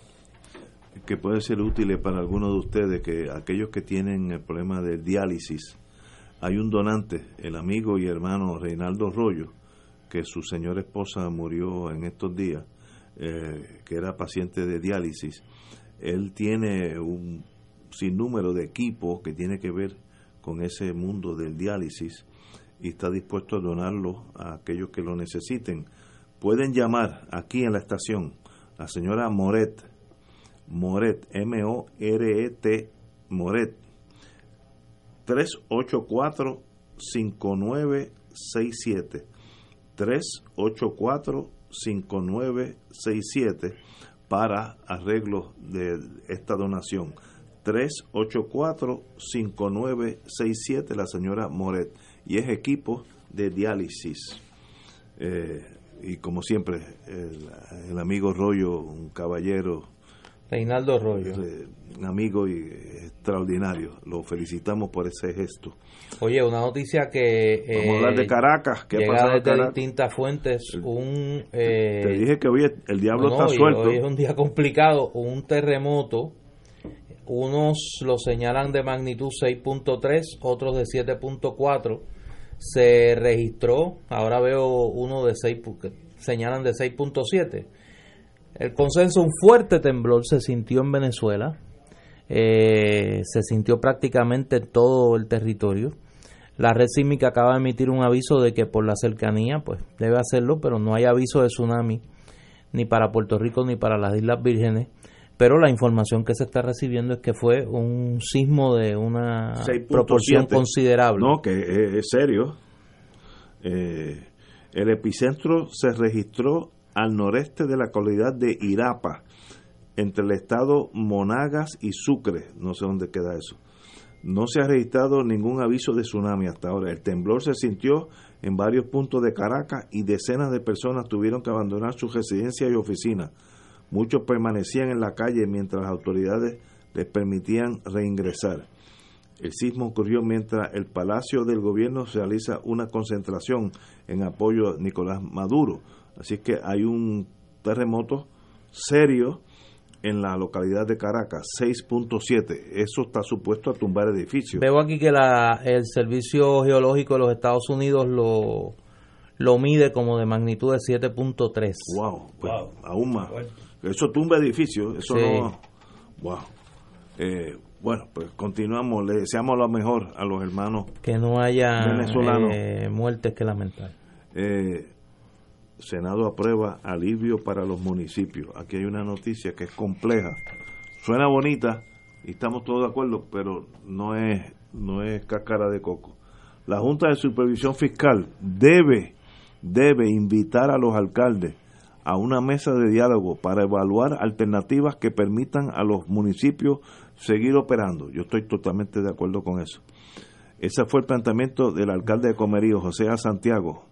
B: que puede ser útil para algunos de ustedes, que aquellos que tienen el problema del diálisis, hay un donante, el amigo y hermano Reinaldo Rollo, que su señora esposa murió en estos días, eh, que era paciente de diálisis. Él tiene un sinnúmero de equipos que tiene que ver con ese mundo del diálisis y está dispuesto a donarlo a aquellos que lo necesiten. Pueden llamar aquí en la estación la señora Moret, Moret, M-O-R-E-T, Moret, 384-5967. 384-5967 para arreglo de esta donación. 384-5967, la señora Moret. Y es equipo de diálisis. Eh, y como siempre, el amigo Rollo, un caballero
C: Reinaldo Rollo.
B: Un amigo y extraordinario. Lo felicitamos por ese gesto.
C: Oye, una noticia que...
B: Vamos a hablar de Caracas. ¿Qué
C: llega desde
B: Caracas?
C: distintas fuentes. Un,
B: Te
C: eh,
B: dije que hoy el diablo
C: no,
B: está
C: hoy-
B: suelto.
C: Hoy es un día complicado. Un terremoto. Unos lo señalan de magnitud 6.3, otros de 7.4. Se registró, ahora veo uno de 6, pu- que señalan de 6.7. El consenso, un fuerte temblor se sintió en Venezuela. Eh, se sintió prácticamente en todo el territorio. La red sísmica acaba de emitir un aviso de que por la cercanía, pues debe hacerlo, pero no hay aviso de tsunami ni para Puerto Rico ni para las Islas Vírgenes. Pero la información que se está recibiendo es que fue un sismo de una
B: 6.7.
C: proporción considerable.
B: No, que es, es serio. Eh, el epicentro se registró al noreste de la localidad de Irapa, entre el estado Monagas y Sucre. No sé dónde queda eso. No se ha registrado ningún aviso de tsunami hasta ahora. El temblor se sintió en varios puntos de Caracas y decenas de personas tuvieron que abandonar sus residencias y oficinas. Muchos permanecían en la calle mientras las autoridades les permitían reingresar. El sismo ocurrió mientras el Palacio del Gobierno realiza una concentración en apoyo a Nicolás Maduro. Así que hay un terremoto serio en la localidad de Caracas, 6.7. Eso está supuesto a tumbar edificios.
C: Veo aquí que la, el Servicio Geológico de los Estados Unidos lo, lo mide como de magnitud de 7.3.
B: Wow, pues, aún más. Eso tumba edificios, eso
C: Sí.
B: no. Wow. Eh, bueno, pues continuamos. Le deseamos lo mejor a los hermanos
C: Que no haya
B: venezolanos.
C: eh, muertes que lamentar.
B: Eh, Senado aprueba alivio para los municipios. Aquí hay una noticia que es compleja. Suena bonita y estamos todos de acuerdo, pero no es no es cáscara de coco. La Junta de Supervisión Fiscal debe debe invitar a los alcaldes a una mesa de diálogo para evaluar alternativas que permitan a los municipios seguir operando. Yo estoy totalmente de acuerdo con eso. Ese fue el planteamiento del alcalde de Comerío, José A. Santiago,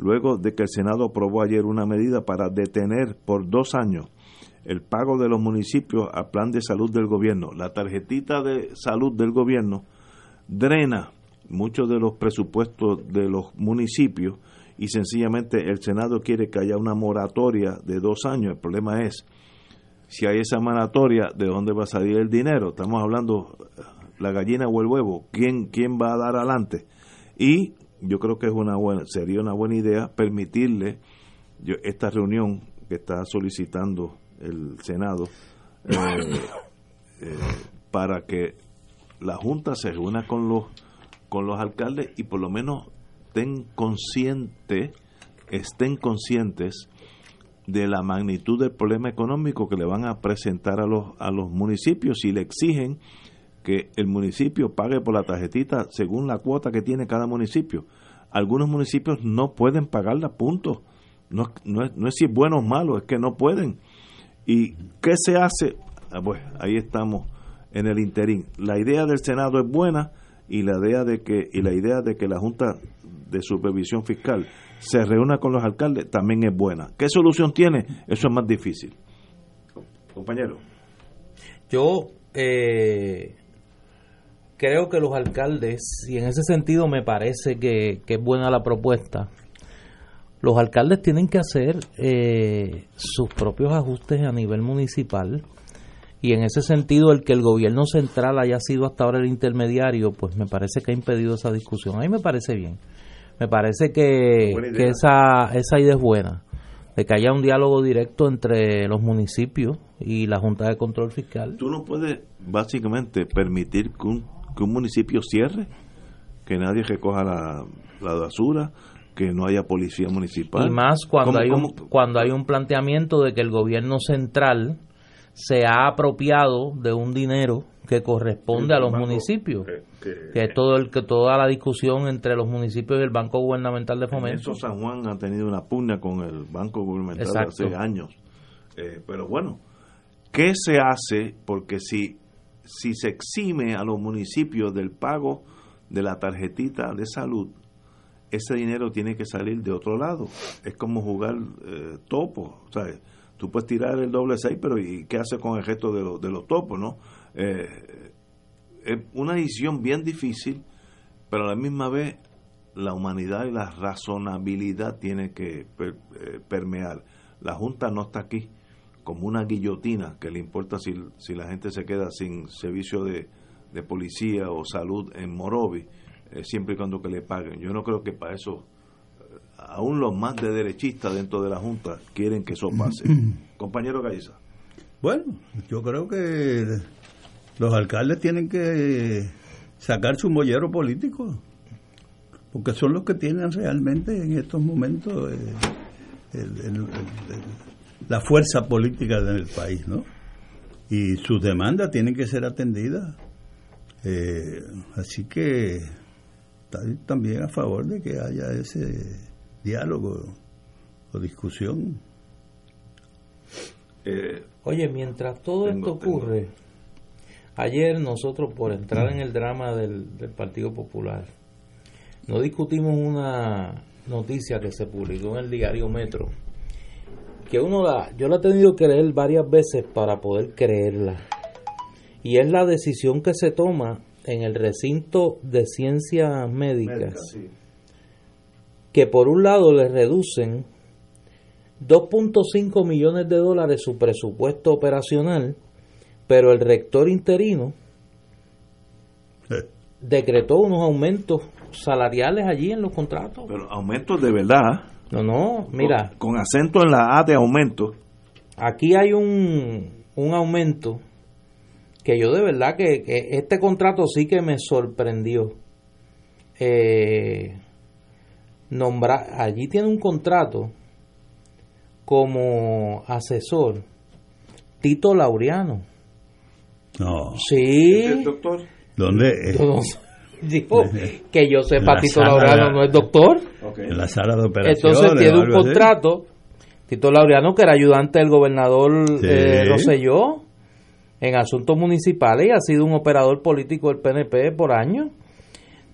B: luego de que el Senado aprobó ayer una medida para detener por dos años el pago de los municipios al plan de salud del gobierno. La tarjetita de salud del gobierno drena muchos de los presupuestos de los municipios y sencillamente el Senado quiere que haya una moratoria de dos años. El problema es, si hay esa moratoria, ¿de dónde va a salir el dinero? Estamos hablando la gallina o el huevo, ¿quién, quién va a dar adelante? Y yo creo que es una buena, sería una buena idea permitirle yo, esta reunión que está solicitando el Senado eh, [COUGHS] eh, para que la Junta se reúna con los con los alcaldes y por lo menos estén conscientes estén conscientes de la magnitud del problema económico que le van a presentar a los a los municipios. Si le exigen que el municipio pague por la tarjetita según la cuota que tiene cada municipio. Algunos municipios no pueden pagarla, punto. No, no, es, no es si es bueno o malo, es que no pueden. ¿Y qué se hace? Ah, Pues ahí estamos en el interín. La idea del Senado es buena y la idea de que y la idea de que la Junta de Supervisión Fiscal se reúna con los alcaldes también es buena. ¿Qué solución tiene? Eso es más difícil. Compañero.
C: Yo eh, creo que los alcaldes, y en ese sentido me parece que, que es buena la propuesta, los alcaldes tienen que hacer eh, sus propios ajustes a nivel municipal y en ese sentido el que el gobierno central haya sido hasta ahora el intermediario, pues me parece que ha impedido esa discusión. A mí me parece bien. Me parece que, que esa, esa idea es buena, de que haya un diálogo directo entre los municipios y la Junta de Control Fiscal.
B: Tú no puedes básicamente permitir que un, que un municipio cierre, que nadie recoja la, la basura, que no haya policía municipal.
C: Y más cuando
B: ¿Cómo-
C: hay un
B: cómo-
C: cuando hay un planteamiento de que el gobierno central se ha apropiado de un dinero que corresponde a los
B: Banco,
C: municipios.
B: que- que-
C: Que es todo el que toda la discusión entre los municipios y el Banco Gubernamental de
B: En
C: Fomento.
B: eso San Juan ha tenido una pugna con el Banco Gubernamental
C: Exacto.
B: hace años. Eh, pero bueno, ¿qué se hace? Porque si si se exime a los municipios del pago de la tarjetita de salud, ese dinero tiene que salir de otro lado. Es como jugar eh, topo, ¿sabes? Tú puedes tirar el doble seis, pero ¿y qué hace con el resto de, los de los topos, no? Eh, es una decisión bien difícil, pero a la misma vez la humanidad y la razonabilidad tiene que eh, permear. La Junta no está aquí como una guillotina que le importa si, si la gente se queda sin servicio de, de policía o salud en Morovi, eh, siempre y cuando que le paguen. Yo no creo que para eso, eh, aún los más de derechistas dentro de la Junta quieren que eso pase. [CLEARS THROAT] Compañero Gaiza.
G: Bueno, yo creo que los alcaldes tienen que sacar su mollero político, porque son los que tienen realmente en estos momentos eh, el- el- el- el- la fuerza política del país, ¿no? Y sus demandas tienen que ser atendidas. Eh, así que estoy también a favor de que haya ese diálogo o discusión.
B: Eh,
C: Oye, mientras todo esto ocurre, ayer nosotros por entrar en el drama del, del Partido Popular, no discutimos una noticia que se publicó en el diario Metro, que uno la, yo la he tenido que leer varias veces para poder creerla, y es la decisión que se toma en el recinto de ciencias médicas, que por un lado le reducen 2.5 millones de dólares su presupuesto operacional, pero el rector interino decretó unos aumentos salariales allí en los contratos.
B: Pero aumentos de verdad.
C: No, no, mira.
B: Con, con acento en la A de aumento.
C: Aquí hay un, un aumento que yo de verdad que, que este contrato sí que me sorprendió. Eh, nombra, allí tiene un contrato como asesor Tito Laureano.
G: No.
C: Sí.
B: doctor?
G: ¿Dónde?
C: Digo, [LAUGHS] que yo sepa,
G: La
C: Tito Laureano no es doctor.
G: En la sala de operaciones.
C: Entonces tiene un
G: algo así.
C: contrato. Tito Laureano, que era ayudante del gobernador
G: Sí.
C: eh, Rosselló en asuntos municipales y ha sido un operador político del PNP por años.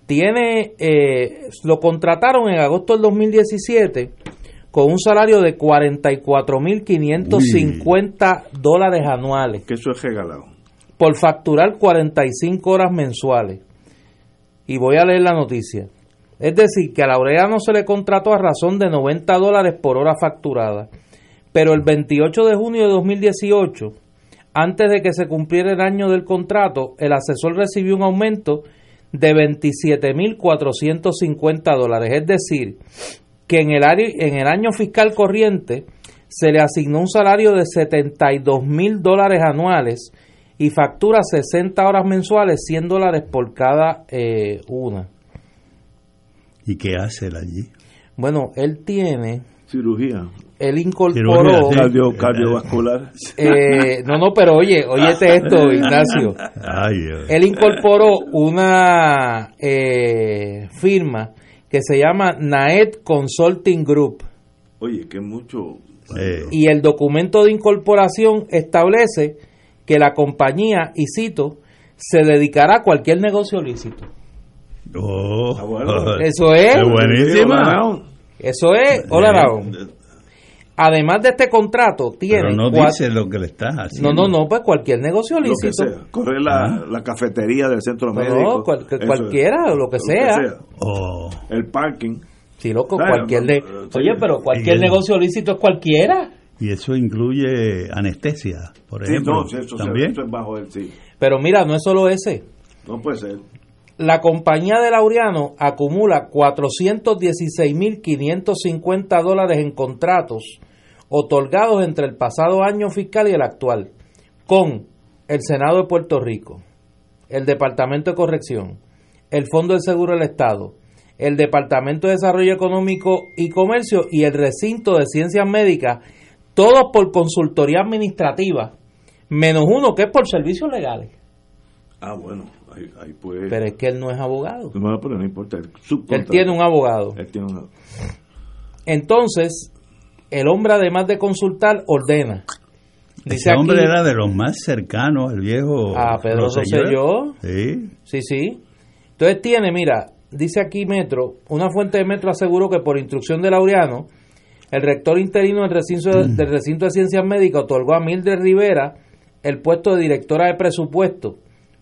C: Tiene, eh, lo contrataron en agosto del 2017 con un salario de 44.550 dólares anuales
B: Que eso es regalado.
C: por facturar 45 horas mensuales. Y voy a leer la noticia. Es decir, que a Laureano se le contrató a razón de 90 dólares por hora facturada. Pero el 28 de junio de 2018, antes de que se cumpliera el año del contrato, el asesor recibió un aumento de 27.450 dólares. Es decir, que en el, en el año fiscal corriente se le asignó un salario de 72 mil dólares anuales y factura 60 horas mensuales, 100 dólares por cada eh, una.
G: ¿Y qué hace él allí?
C: Bueno, él tiene,
B: Cirugía.
C: él incorporó,
G: Cirugía, sí.
B: Cardio- cardiovascular.
C: eh, no, no, pero oye, óyete esto, [LAUGHS] Ignacio.
G: Ay, Dios.
C: Él incorporó una eh, firma que se llama Naed Consulting Group.
B: Oye, que mucho.
G: Eh,
C: y el documento de incorporación establece que la compañía, y cito, se dedicará a cualquier negocio lícito.
G: oh,
B: bueno.
C: Eso es.
G: Buenísima.
C: Eso es, hola Raúl. Además de este contrato, tiene
G: Pero no
C: cuatro-
G: dice lo que le estás
C: no,
G: haciendo.
C: no, no, pues cualquier negocio
B: Lo que
C: lícito.
B: sea. Correr la, la cafetería del centro
C: No,
B: médico.
C: no, cual-
B: es.
C: cualquiera, lo que sea.
G: Oh,
B: El parking.
C: Sí, loco,
B: Claro,
C: cualquier de-
B: no, no,
C: Oye,
B: sí.
C: pero cualquier negocio lícito es cualquiera.
G: Y eso incluye anestesia, por
B: Sí,
G: ejemplo.
B: no, sí, eso, se-
G: también.
B: eso es bajo el sí.
C: Pero mira, no es solo ese.
B: No puede ser.
C: La compañía de Laureano acumula 416.550 dólares en contratos otorgados entre el pasado año fiscal y el actual con el Senado de Puerto Rico, el Departamento de Corrección, el Fondo del Seguro del Estado, el Departamento de Desarrollo Económico y Comercio y el Recinto de Ciencias Médicas, todos por consultoría administrativa, menos uno que es por servicios legales.
B: Ah, bueno. Ahí, ahí pues.
C: Pero es que él no es abogado.
B: No, pero no importa. El
C: Él tiene un abogado.
B: Él tiene un-
C: Entonces, el hombre además de consultar, ordena.
G: Ese hombre era de los más cercanos al viejo.
C: A Pedro Rosselló. Sí. Sí, sí. Entonces tiene, mira, dice aquí Metro, una fuente de Metro aseguró que por instrucción de Laureano, el rector interino del recinto, mm. del recinto de ciencias médicas otorgó a Mildred Rivera el puesto de directora de presupuesto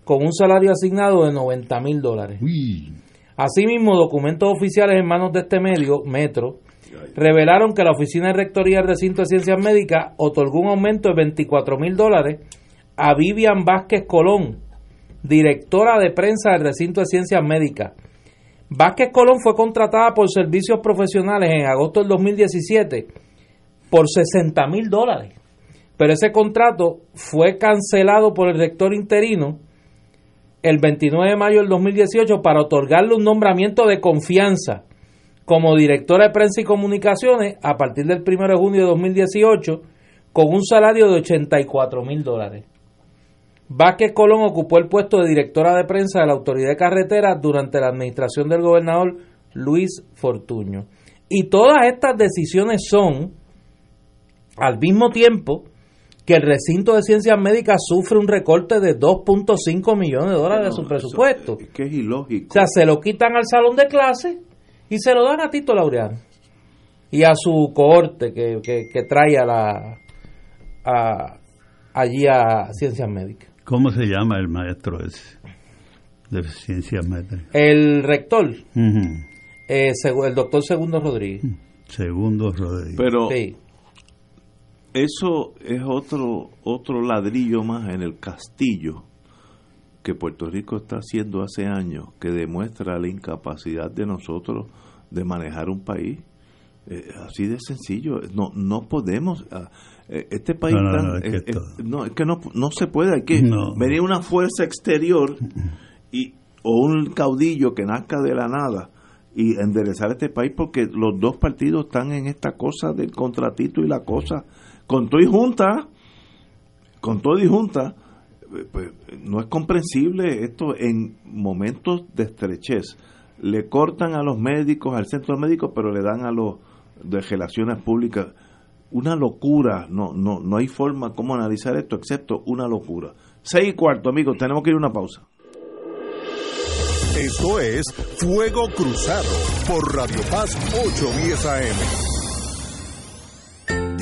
C: con un salario asignado de 90 mil dólares. Asimismo, documentos oficiales en manos de este medio, Metro, revelaron que la Oficina de Rectoría del Recinto de Ciencias Médicas otorgó un aumento de 24 mil dólares a Vivian Vázquez Colón, directora de prensa del Recinto de Ciencias Médicas. Vázquez Colón fue contratada por servicios profesionales en agosto del 2017 por 60 mil dólares, pero ese contrato fue cancelado por el rector interino el 29 de mayo del 2018 para otorgarle un nombramiento de confianza como directora de prensa y comunicaciones a partir del 1 de junio de 2018 con un salario de 84 mil dólares. Vázquez Colón ocupó el puesto de directora de prensa de la Autoridad de Carreteras durante la administración del gobernador Luis Fortuño. Y todas estas decisiones son, al mismo tiempo, que el recinto de ciencias médicas sufre un recorte de 2.5 millones de dólares de su presupuesto.
B: que es ilógico.
C: O sea, se lo quitan al salón de clase y se lo dan a Tito Laureano y a su cohorte que, que, trae a la allí a ciencias médicas.
G: ¿Cómo se llama el maestro ese de ciencias médicas?
C: El rector, eh, el doctor Segundo Rodríguez.
G: Segundo Rodríguez.
B: Pero eso es otro otro ladrillo más en el castillo que Puerto Rico está haciendo hace años, que demuestra la incapacidad de nosotros de manejar un país. Eh, así de sencillo, no no podemos. Ah, eh, este país no, es, que no, no, se puede, hay que venir una fuerza exterior y o un caudillo que nazca de la nada y enderezar este país porque los dos partidos están en esta cosa del contratito y la cosa con todo y junta, con todo y junta, eh, pues no es comprensible esto en momentos de estrechez. Le cortan a los médicos, al centro médico, pero le dan a los de relaciones públicas. Una locura, no, no, no hay forma como analizar esto, excepto una locura. Seis y cuarto, amigos, tenemos que ir a una pausa.
L: Esto es Fuego Cruzado por Radio Paz 810 AM.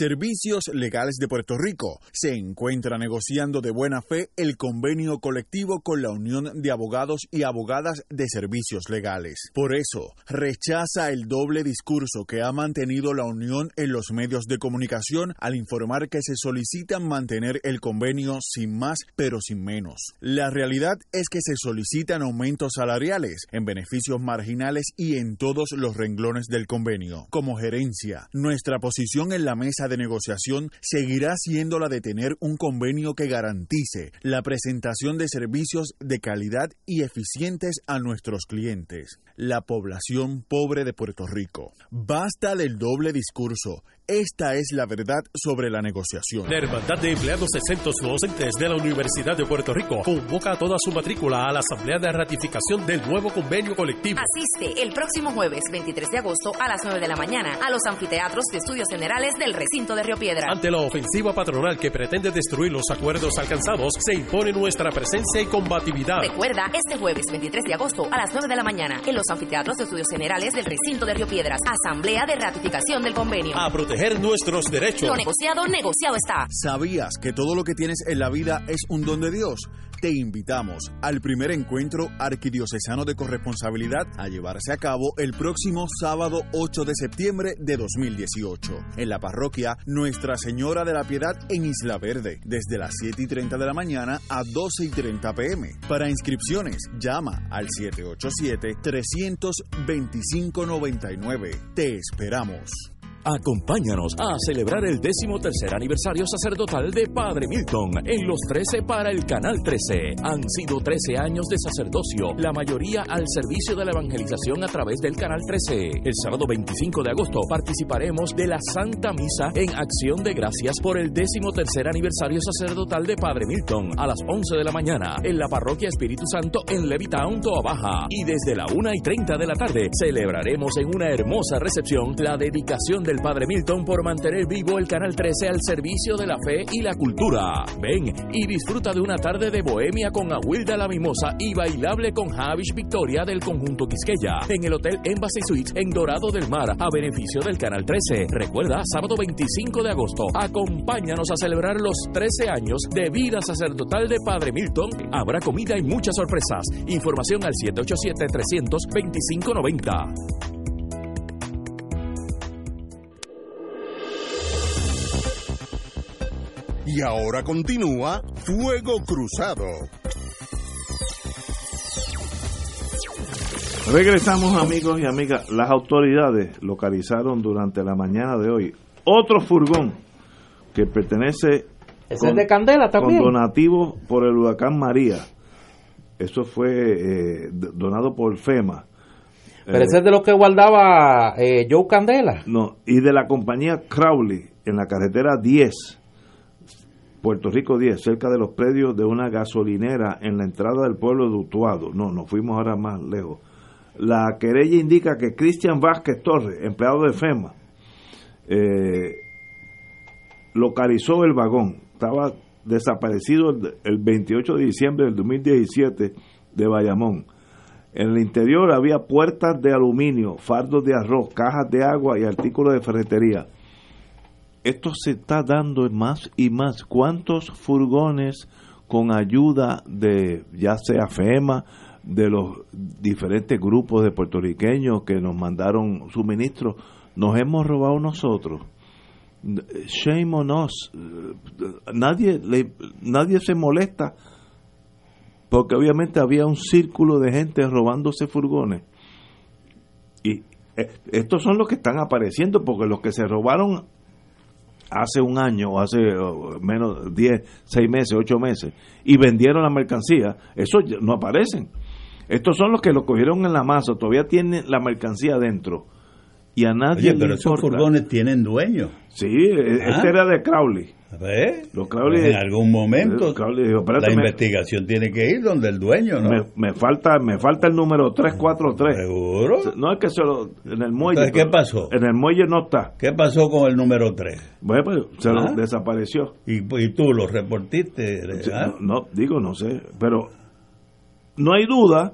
L: Servicios Legales de Puerto Rico se encuentra negociando de buena fe el convenio colectivo con la Unión de Abogados y Abogadas de Servicios Legales. Por eso, rechaza el doble discurso que ha mantenido la Unión en los medios de comunicación al informar que se solicitan mantener el convenio sin más pero sin menos. La realidad es que se solicitan aumentos salariales en beneficios marginales y en todos los renglones del convenio. Como gerencia, nuestra posición en la mesa de negociación seguirá siendo la de tener un convenio que garantice la presentación de servicios de calidad y eficientes a nuestros clientes, la población pobre de Puerto Rico. Basta del doble discurso esta es la verdad sobre la negociación.
D: La Hermandad de Empleados de Centros Docentes de la Universidad de Puerto Rico convoca toda su matrícula a la Asamblea de Ratificación del nuevo convenio colectivo.
E: Asiste el próximo jueves 23 de agosto a las 9 de la mañana a los anfiteatros de estudios generales del recinto de Río Piedra.
D: Ante la ofensiva patronal que pretende destruir los acuerdos alcanzados, se impone nuestra presencia y combatividad.
E: Recuerda, este jueves 23 de agosto a las 9 de la mañana en los anfiteatros de estudios generales del recinto de Río Piedras, Asamblea de Ratificación del Convenio.
D: A proteger nuestros derechos.
E: Lo negociado, negociado está.
L: ¿Sabías que todo lo que tienes en la vida es un don de Dios? te invitamos al primer encuentro arquidiocesano de corresponsabilidad a llevarse a cabo el próximo sábado 8 de septiembre de 2018 en la parroquia Nuestra Señora de la Piedad en Isla Verde, desde las 7 y 30 de la mañana a 12 y 30 pm. Para inscripciones, llama al 787-325-99. Te esperamos.
H: Acompáñanos a celebrar el décimo tercer aniversario sacerdotal de Padre Milton en los 13 para el Canal 13. Han sido 13 años de sacerdocio, la mayoría al servicio de la evangelización a través del Canal 13. El sábado 25 de agosto participaremos de la Santa Misa en Acción de Gracias por el décimo tercer aniversario sacerdotal de Padre Milton a las 11 de la mañana en la Parroquia Espíritu Santo en Levittown, Toa Baja. Y desde la 1 y 30 de la tarde celebraremos en una hermosa recepción la dedicación de el Padre Milton por mantener vivo el Canal 13 al servicio de la fe y la cultura. Ven y disfruta de una tarde de bohemia con Aguilda la Mimosa y bailable con Javish Victoria del conjunto Quisqueya en el Hotel Embassy Suites en Dorado del Mar a beneficio del Canal 13. Recuerda, sábado 25 de agosto, acompáñanos a celebrar los 13 años de vida sacerdotal de Padre Milton. Habrá comida y muchas sorpresas. Información al 787 325 90.
A: Y ahora continúa Fuego Cruzado.
B: Regresamos amigos y amigas. Las autoridades localizaron durante la mañana de hoy otro furgón que pertenece
C: ¿Ese es de Candela también?
B: con donativos por el huracán María. Eso fue eh, donado por FEMA.
C: Pero
B: Eh,
C: ese es de los que guardaba eh, Joe Candela.
B: No, y de la compañía Crowley en la carretera 10, Puerto Rico 10, cerca de los predios de una gasolinera en la entrada del pueblo de Utuado. No, nos fuimos ahora más lejos. La querella indica que Cristian Vázquez Torres, empleado de FEMA, eh, localizó el vagón. Estaba desaparecido el, el 28 de diciembre del 2017 de Bayamón. En el interior había puertas de aluminio, fardos de arroz, cajas de agua y artículos de ferretería. Esto se está dando más y más. ¿Cuántos furgones con ayuda de ya sea FEMA, de los diferentes grupos de puertorriqueños que nos mandaron suministros, nos hemos robado nosotros? Shame on us. Nadie, le- nadie se molesta porque obviamente había un círculo de gente robándose furgones. Y eh, estos son los que están apareciendo, porque los que se robaron hace un año o hace menos 10, 6 meses, 8 meses y vendieron la mercancía, esos no aparecen. Estos son los que lo cogieron en la masa, todavía tienen la mercancía dentro y a nadie
G: Oye,
B: le
G: pero esos furgones tienen.
B: Sí, e-
G: Ah.
B: este era de Crowley.
G: Pues en algún momento
B: Eh, Crowley dijo, "Espérate,
G: la
B: me-
G: investigación tiene que ir donde el dueño, ¿no?
B: Me, me falta me falta el número 343.
G: ¿Seguro?
B: No es que se lo en el muelle.
G: Entonces, ¿qué
B: pero
G: pasó?
B: En el muelle no está.
G: ¿Qué pasó con el número 3?
B: Bueno, pues se lo
G: Ah.
B: desapareció.
G: Y, y tú lo reportiste. ¿ah?
B: No, no, digo, no sé, pero no hay duda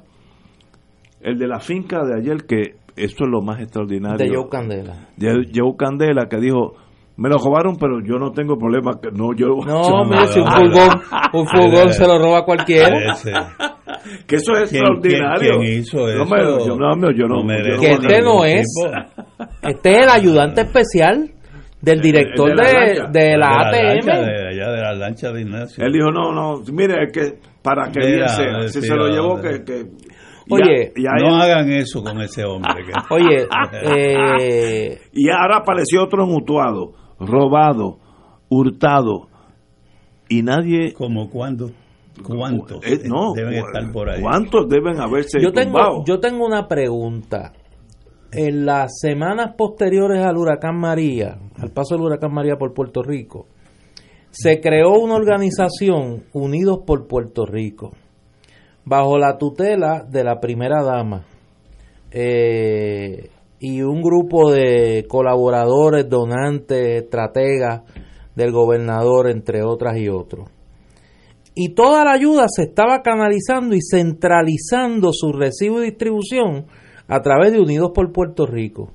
B: el de la finca de ayer que eso es lo más extraordinario.
C: De Joe Candela.
B: De Joe Candela que dijo, me lo robaron, pero yo no tengo problema. que No, yo
C: No, [LAUGHS] mire, si un furgón, un furgón se lo roba cualquiera.
G: Ese. [LAUGHS]
B: que eso es
G: ¿Quién-
B: extraordinario.
G: quién- quién hizo
B: No,
G: eso?
B: me- yo no, no, yo no,
G: No merece
B: yo
C: Que
B: no-
C: este no es.
G: tipo.
C: Este es el ayudante especial del director
B: el de la
C: de, la ATM.
G: de allá de la lancha de Ignacio.
B: Él dijo, no, no, mire, es que para que
G: Mira,
B: sea, si se lo
G: ah,
B: llevó, que... que
C: Oye,
B: ya-
G: no hagan eso con ese hombre. que-
C: Oye, [LAUGHS] eh,
B: Y ahora apareció otro mutuado, robado, hurtado, y nadie...
G: ¿Como cuándo? ¿Cuántos
B: Eh, no,
G: deben estar por ahí?
B: ¿Cuántos deben haberse
C: yo tengo,
B: tumbado?
C: yo tengo una pregunta. En las semanas posteriores al huracán María, al paso del huracán María por Puerto Rico, se creó una organización, Unidos por Puerto Rico, bajo la tutela de la primera dama eh, y un grupo de colaboradores, donantes, estrategas del gobernador, entre otras y otros. Y toda la ayuda se estaba canalizando y centralizando su recibo y distribución a través de Unidos por Puerto Rico.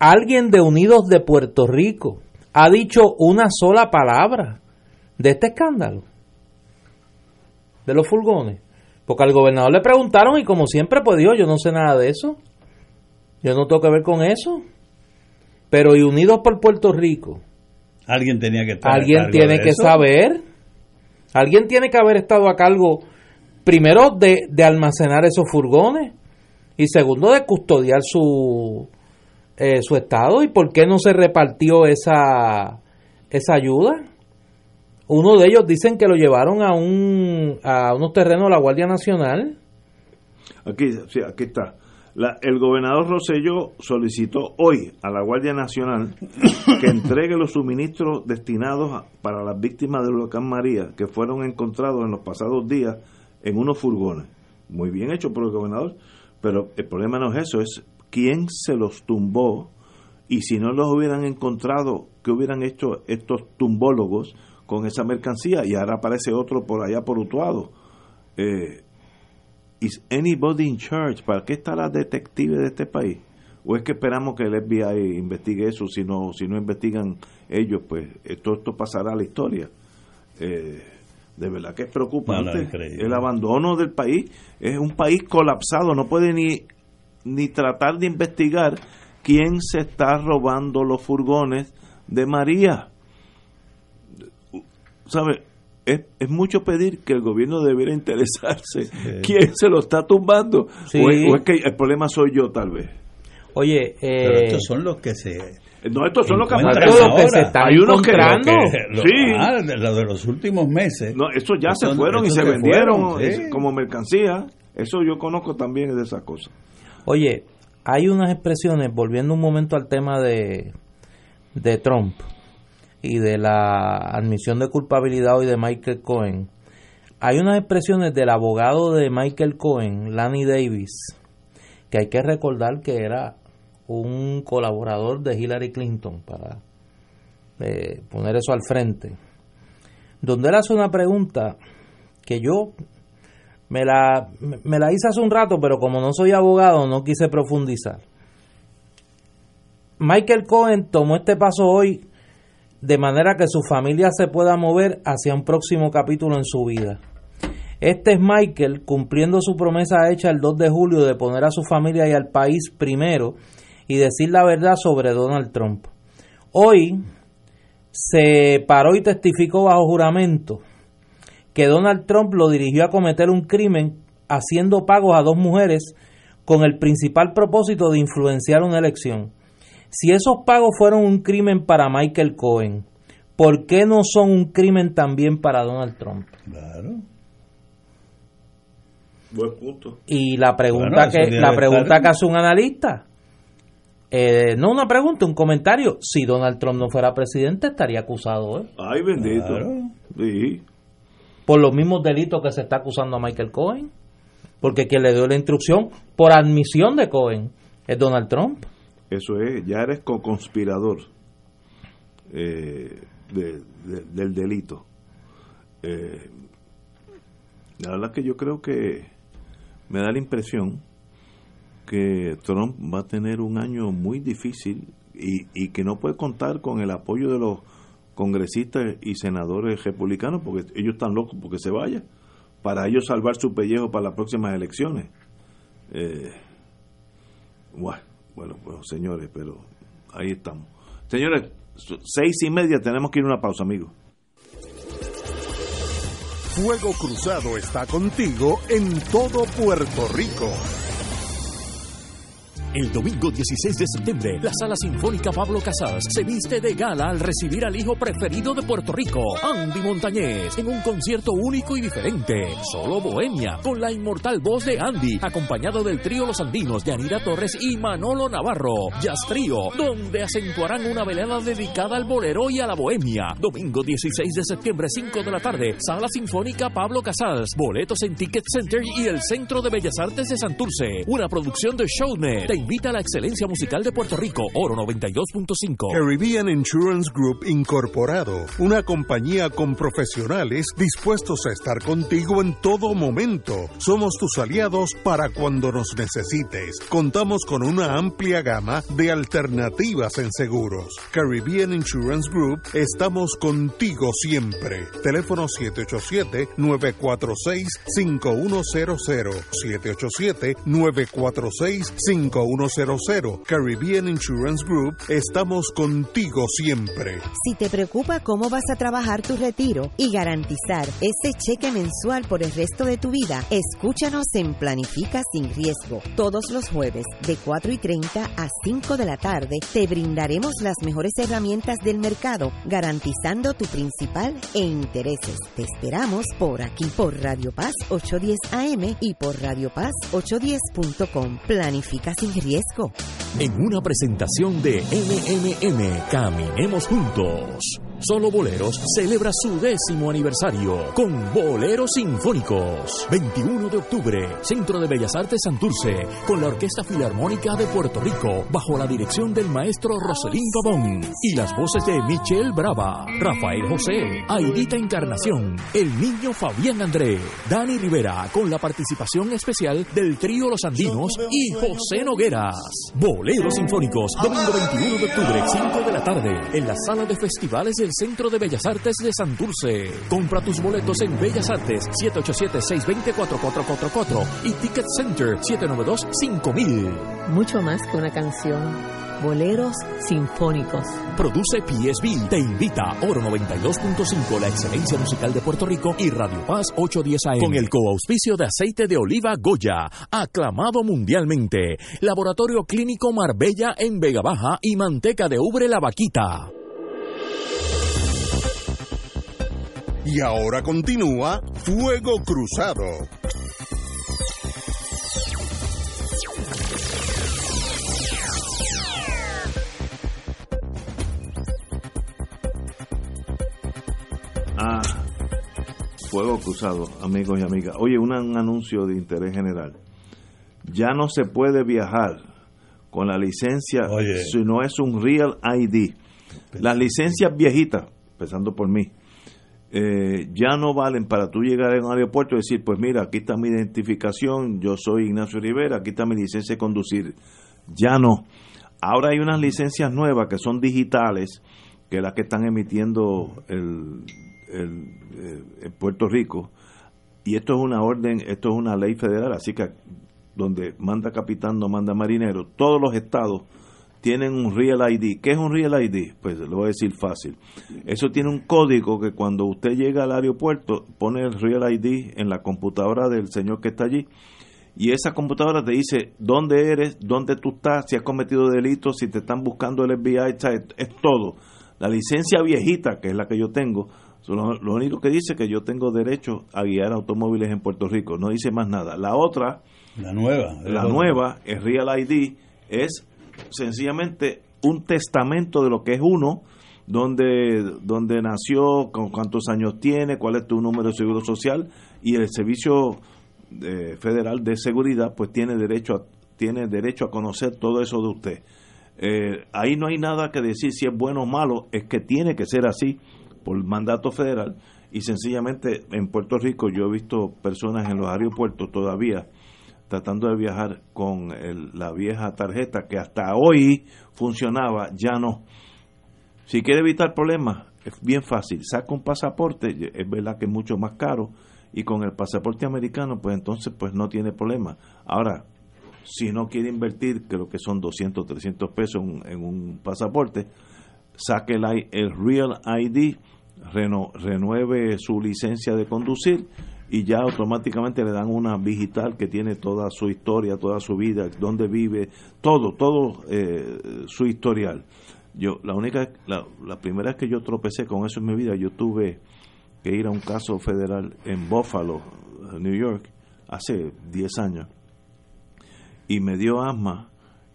C: Alguien de Unidos de Puerto Rico ha dicho una sola palabra de este escándalo. de los furgones. Porque al gobernador le preguntaron y como siempre pues yo no sé nada de eso. Yo no tengo que ver con eso. Pero y Unidos por Puerto Rico.
G: Alguien tenía que estar
C: Alguien tiene que saber. Alguien tiene que haber estado a cargo, primero, de, de almacenar esos furgones y segundo, de custodiar su, eh, su estado. ¿Y por qué no se repartió esa, esa ayuda? Uno de ellos dicen que lo llevaron a, un, a unos terrenos de la Guardia Nacional.
B: Aquí, sí, aquí está. La, el gobernador Rosselló solicitó hoy a la Guardia Nacional que [COUGHS] entregue los suministros destinados a- para las víctimas del huracán María que fueron encontrados en los pasados días en unos furgones. Muy bien hecho por el gobernador, pero el problema no es eso, es quién se los tumbó y si no los hubieran encontrado, ¿qué hubieran hecho estos tumbólogos con esa mercancía? Y ahora aparece otro por allá por Utuado. Eh, ¿Is anybody in charge? ¿Para qué está la detective de este país? ¿O es que esperamos que el FBI investigue eso? Si no, si no investigan ellos, pues esto, esto pasará a la historia. Eh, de verdad que es preocupante.
G: No,
B: el abandono del país es un país colapsado. No puede ni, ni tratar de investigar quién se está robando los furgones de María. ¿Sabe? Es, es mucho pedir que el gobierno debiera interesarse quién se lo está tumbando.
C: Sí.
B: O, es, o es que el problema soy yo, tal vez.
C: Oye,
G: Pero
C: eh,
G: estos son los que se.
B: No, estos son los que
C: los que se están
B: Hay unos que-.
G: Lo-
B: Sí.
G: ah, de, lo de los últimos meses.
B: No, estos ya
G: Estos-
B: se fueron y se
G: se
B: vendieron
G: fueron, sí.
B: es- como mercancía. Eso yo conozco también de esas cosas.
C: Oye, hay unas expresiones, volviendo un momento al tema de, de Trump y de la admisión de culpabilidad hoy de Michael Cohen. Hay unas expresiones del abogado de Michael Cohen, Lanny Davis, que hay que recordar que era un colaborador de Hillary Clinton, para eh, poner eso al frente, donde él hace una pregunta que yo me la, me- la hice hace un rato, pero como no soy abogado, no quise profundizar. Michael Cohen tomó este paso hoy de manera que su familia se pueda mover hacia un próximo capítulo en su vida. Este es Michael cumpliendo su promesa hecha el 2 de julio de poner a su familia y al país primero y decir la verdad sobre Donald Trump. Hoy se paró y testificó bajo juramento que Donald Trump lo dirigió a cometer un crimen haciendo pagos a dos mujeres con el principal propósito de influenciar una elección. Si esos pagos fueron un crimen para Michael Cohen, ¿por qué no son un crimen también para Donald Trump?
G: Claro.
B: Buen punto.
C: Y la pregunta
G: Bueno,
C: que la pregunta que hace un analista, eh, no una pregunta, un comentario. Si Donald Trump no fuera presidente, estaría acusado ¿eh?
B: Ay, bendito.
G: Claro.
B: Sí.
C: por los mismos delitos que se está acusando a Michael Cohen. Porque quien le dio la instrucción por admisión de Cohen es Donald Trump.
B: Eso es, ya eres co-conspirador eh, de- de- del delito. Eh, la verdad que yo creo que me da la impresión que Trump va a tener un año muy difícil y, y que no puede contar con el apoyo de los congresistas y senadores republicanos porque ellos están locos porque se vaya para ellos salvar su pellejo para las próximas elecciones. Eh, bueno, pues señores, pero ahí estamos. Señores, seis y media tenemos que ir a una pausa, amigos.
A: Fuego Cruzado está contigo en todo Puerto Rico.
H: El domingo 16 de septiembre, la Sala Sinfónica Pablo Casals se viste de gala al recibir al hijo preferido de Puerto Rico, Andy Montañez, en un concierto único y diferente. Solo Bohemia, con la inmortal voz de Andy, acompañado del trío Los Andinos de Anira Torres y Manolo Navarro, Jazz Trío, donde acentuarán una velada dedicada al bolero y a la bohemia. Domingo 16 de septiembre, 5 de la tarde, Sala Sinfónica Pablo Casals, boletos en Ticket Center y el Centro de Bellas Artes de Santurce. Una producción de Shownet. Invita a la excelencia musical de Puerto Rico, Oro 92.5.
A: Caribbean Insurance Group Incorporado, una compañía con profesionales dispuestos a estar contigo en todo momento. Somos tus aliados para cuando nos necesites. Contamos con una amplia gama de alternativas en seguros. Caribbean Insurance Group, estamos contigo siempre. Teléfono 787-946-5100. 787-946-5100. Caribbean Insurance Group, estamos contigo siempre.
F: Si te preocupa cómo vas a trabajar tu retiro y garantizar ese cheque mensual por el resto de tu vida, escúchanos en Planifica sin riesgo. Todos los jueves de 4 y 30 a 5 de la tarde te brindaremos las mejores herramientas del mercado, garantizando tu principal e intereses. Te esperamos por aquí, por Radio Paz 810 AM y por Radio Paz 810.com. Planifica sin riesgo.
H: En una presentación de MMM, Caminemos Juntos. Solo Boleros celebra su décimo aniversario con Boleros Sinfónicos. 21 de octubre, Centro de Bellas Artes Santurce, con la Orquesta Filarmónica de Puerto Rico, bajo la dirección del maestro Roselín Pavón y las voces de Michelle Brava, Rafael José, Aidita Encarnación, el niño Fabián André, Dani Rivera, con la participación especial del trío Los Andinos y José Nogueras. Boleros Sinfónicos, domingo 21 de octubre, 5 de la tarde, en la sala de festivales del Centro de Bellas Artes de Santurce. Compra tus boletos en Bellas Artes 787-620-4444 y Ticket Center 792-5000.
M: Mucho más que una canción. Boleros Sinfónicos.
H: Produce PSB. Te invita Oro 92.5, la excelencia musical de Puerto Rico y Radio Paz 810 AM. Con el coauspicio de aceite de oliva Goya, aclamado mundialmente. Laboratorio Clínico Marbella en Vega Baja y manteca de ubre La Vaquita.
A: Y ahora continúa Fuego Cruzado.
B: Ah, fuego cruzado, amigos y amigas. Oye, un, un anuncio de interés general. Ya no se puede viajar con la licencia
G: Oye.
B: si no es un Real ID. Las licencias viejitas, empezando por mí, eh, ya no valen para tú llegar a un aeropuerto y decir, pues mira, aquí está mi identificación, yo soy Ignacio Rivera, aquí está mi licencia de conducir. Ya no. Ahora hay unas licencias nuevas que son digitales, que las que están emitiendo el, el, eh, Puerto Rico. Y esto es una orden, esto es una ley federal, así que donde manda capitán no manda marinero. Todos los estados tienen un Real ID. ¿Qué es un Real ID? Pues lo voy a decir fácil. Eso tiene un código que cuando usted llega al aeropuerto pone el Real ID en la computadora del señor que está allí y esa computadora te dice dónde eres, dónde tú estás, si has cometido delitos, si te están buscando el FBI, es, es todo. La licencia viejita, que es la que yo tengo, lo, lo único que dice que yo tengo derecho a guiar automóviles en Puerto Rico, no dice más nada. La otra,
G: La nueva.
B: la nueva, el Real ID, es sencillamente un testamento de lo que es uno, donde, donde nació, con cuántos años tiene, cuál es tu número de seguro social y el servicio eh, federal de seguridad pues tiene derecho a, tiene derecho a conocer todo eso de usted. Eh, ahí no hay nada que decir si es bueno o malo, es que tiene que ser así por mandato federal y sencillamente en Puerto Rico yo he visto personas en los aeropuertos todavía tratando de viajar con el- la vieja tarjeta que hasta hoy funcionaba, ya no. Si quiere evitar problemas, es bien fácil. Saca un pasaporte, es verdad que es mucho más caro, y con el pasaporte americano, pues entonces pues no tiene problema. Ahora, si no quiere invertir, creo que son 200, 300 pesos en, en un pasaporte, saque el, el Real ID, renueve su licencia de conducir y ya automáticamente le dan una digital que tiene toda su historia, toda su vida, dónde vive, todo, todo eh, su historial. Yo, la única, la, primera vez que yo tropecé con eso en mi vida, yo tuve que ir a un caso federal en Buffalo, New York, hace 10 años, y me dio asma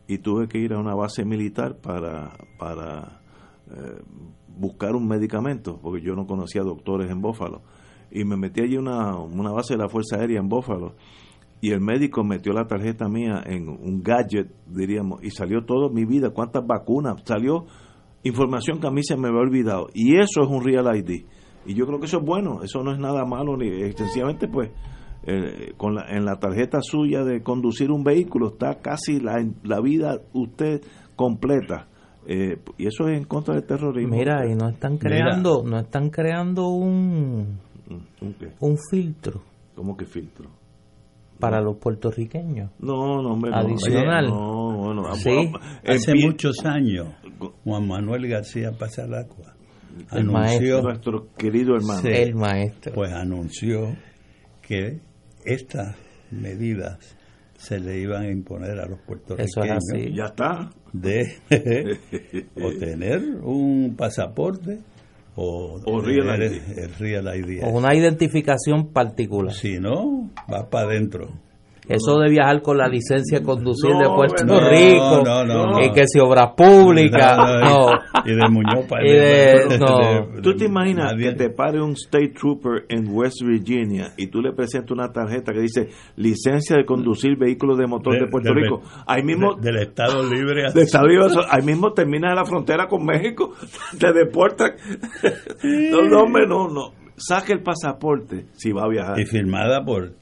B: y tuve que ir a una base militar para, para eh, buscar un medicamento, porque yo no conocía doctores en Buffalo. Y me metí allí a una, una base de la Fuerza Aérea en Buffalo. y el médico metió la tarjeta mía en un gadget, diríamos, y salió todo mi vida, cuántas vacunas, salió información que a mí se me había olvidado. Y eso es un Real ID. Y yo creo que eso es bueno, eso no es nada malo, ni extensivamente pues eh, con la, en la tarjeta suya de conducir un vehículo está casi la, la vida usted completa. Eh, y eso es en contra del terrorismo.
C: Mira, y no están creando, no están creando un,
B: ¿Un qué?
C: un filtro
B: ¿Cómo que filtro?
C: para los puertorriqueños.
B: No, no, hombre, no.
C: Adicional.
B: No, bueno,
C: Sí.
G: Hace
B: empie-
G: muchos años, Juan Manuel García Pasalacua
C: El
G: anunció,
C: maestro.
B: Nuestro querido hermano.
G: Sí.
C: El maestro.
G: pues anunció que estas medidas se le iban a imponer a los puertorriqueños
C: Eso es así.
B: Ya está.
G: de [LAUGHS] o tener un pasaporte o,
B: O Real
G: tener
B: ID.
G: el Real ID.
C: O una identificación particular.
G: Si no, va para adentro.
C: Eso de viajar con la licencia de conducir de Puerto
G: no,
C: Rico
G: no, no, no.
C: y que si obras públicas, [LAUGHS] no.
G: Y de Muñoz para
C: Y de- no.
B: ¿Tú te imaginas
G: nadie-
B: que te pare un state trooper en West Virginia y tú le presentas una tarjeta que dice licencia de conducir vehículos de motor de,
G: de-
B: Puerto
G: del-
B: Rico? Ahí mismo,
G: de- del Estado Libre [LAUGHS]
B: de Estados Unidos, ahí mismo terminas la frontera con México, [LAUGHS] te deportan. No, no, hombre, no, no. Saque el pasaporte si va a viajar.
G: y firmada por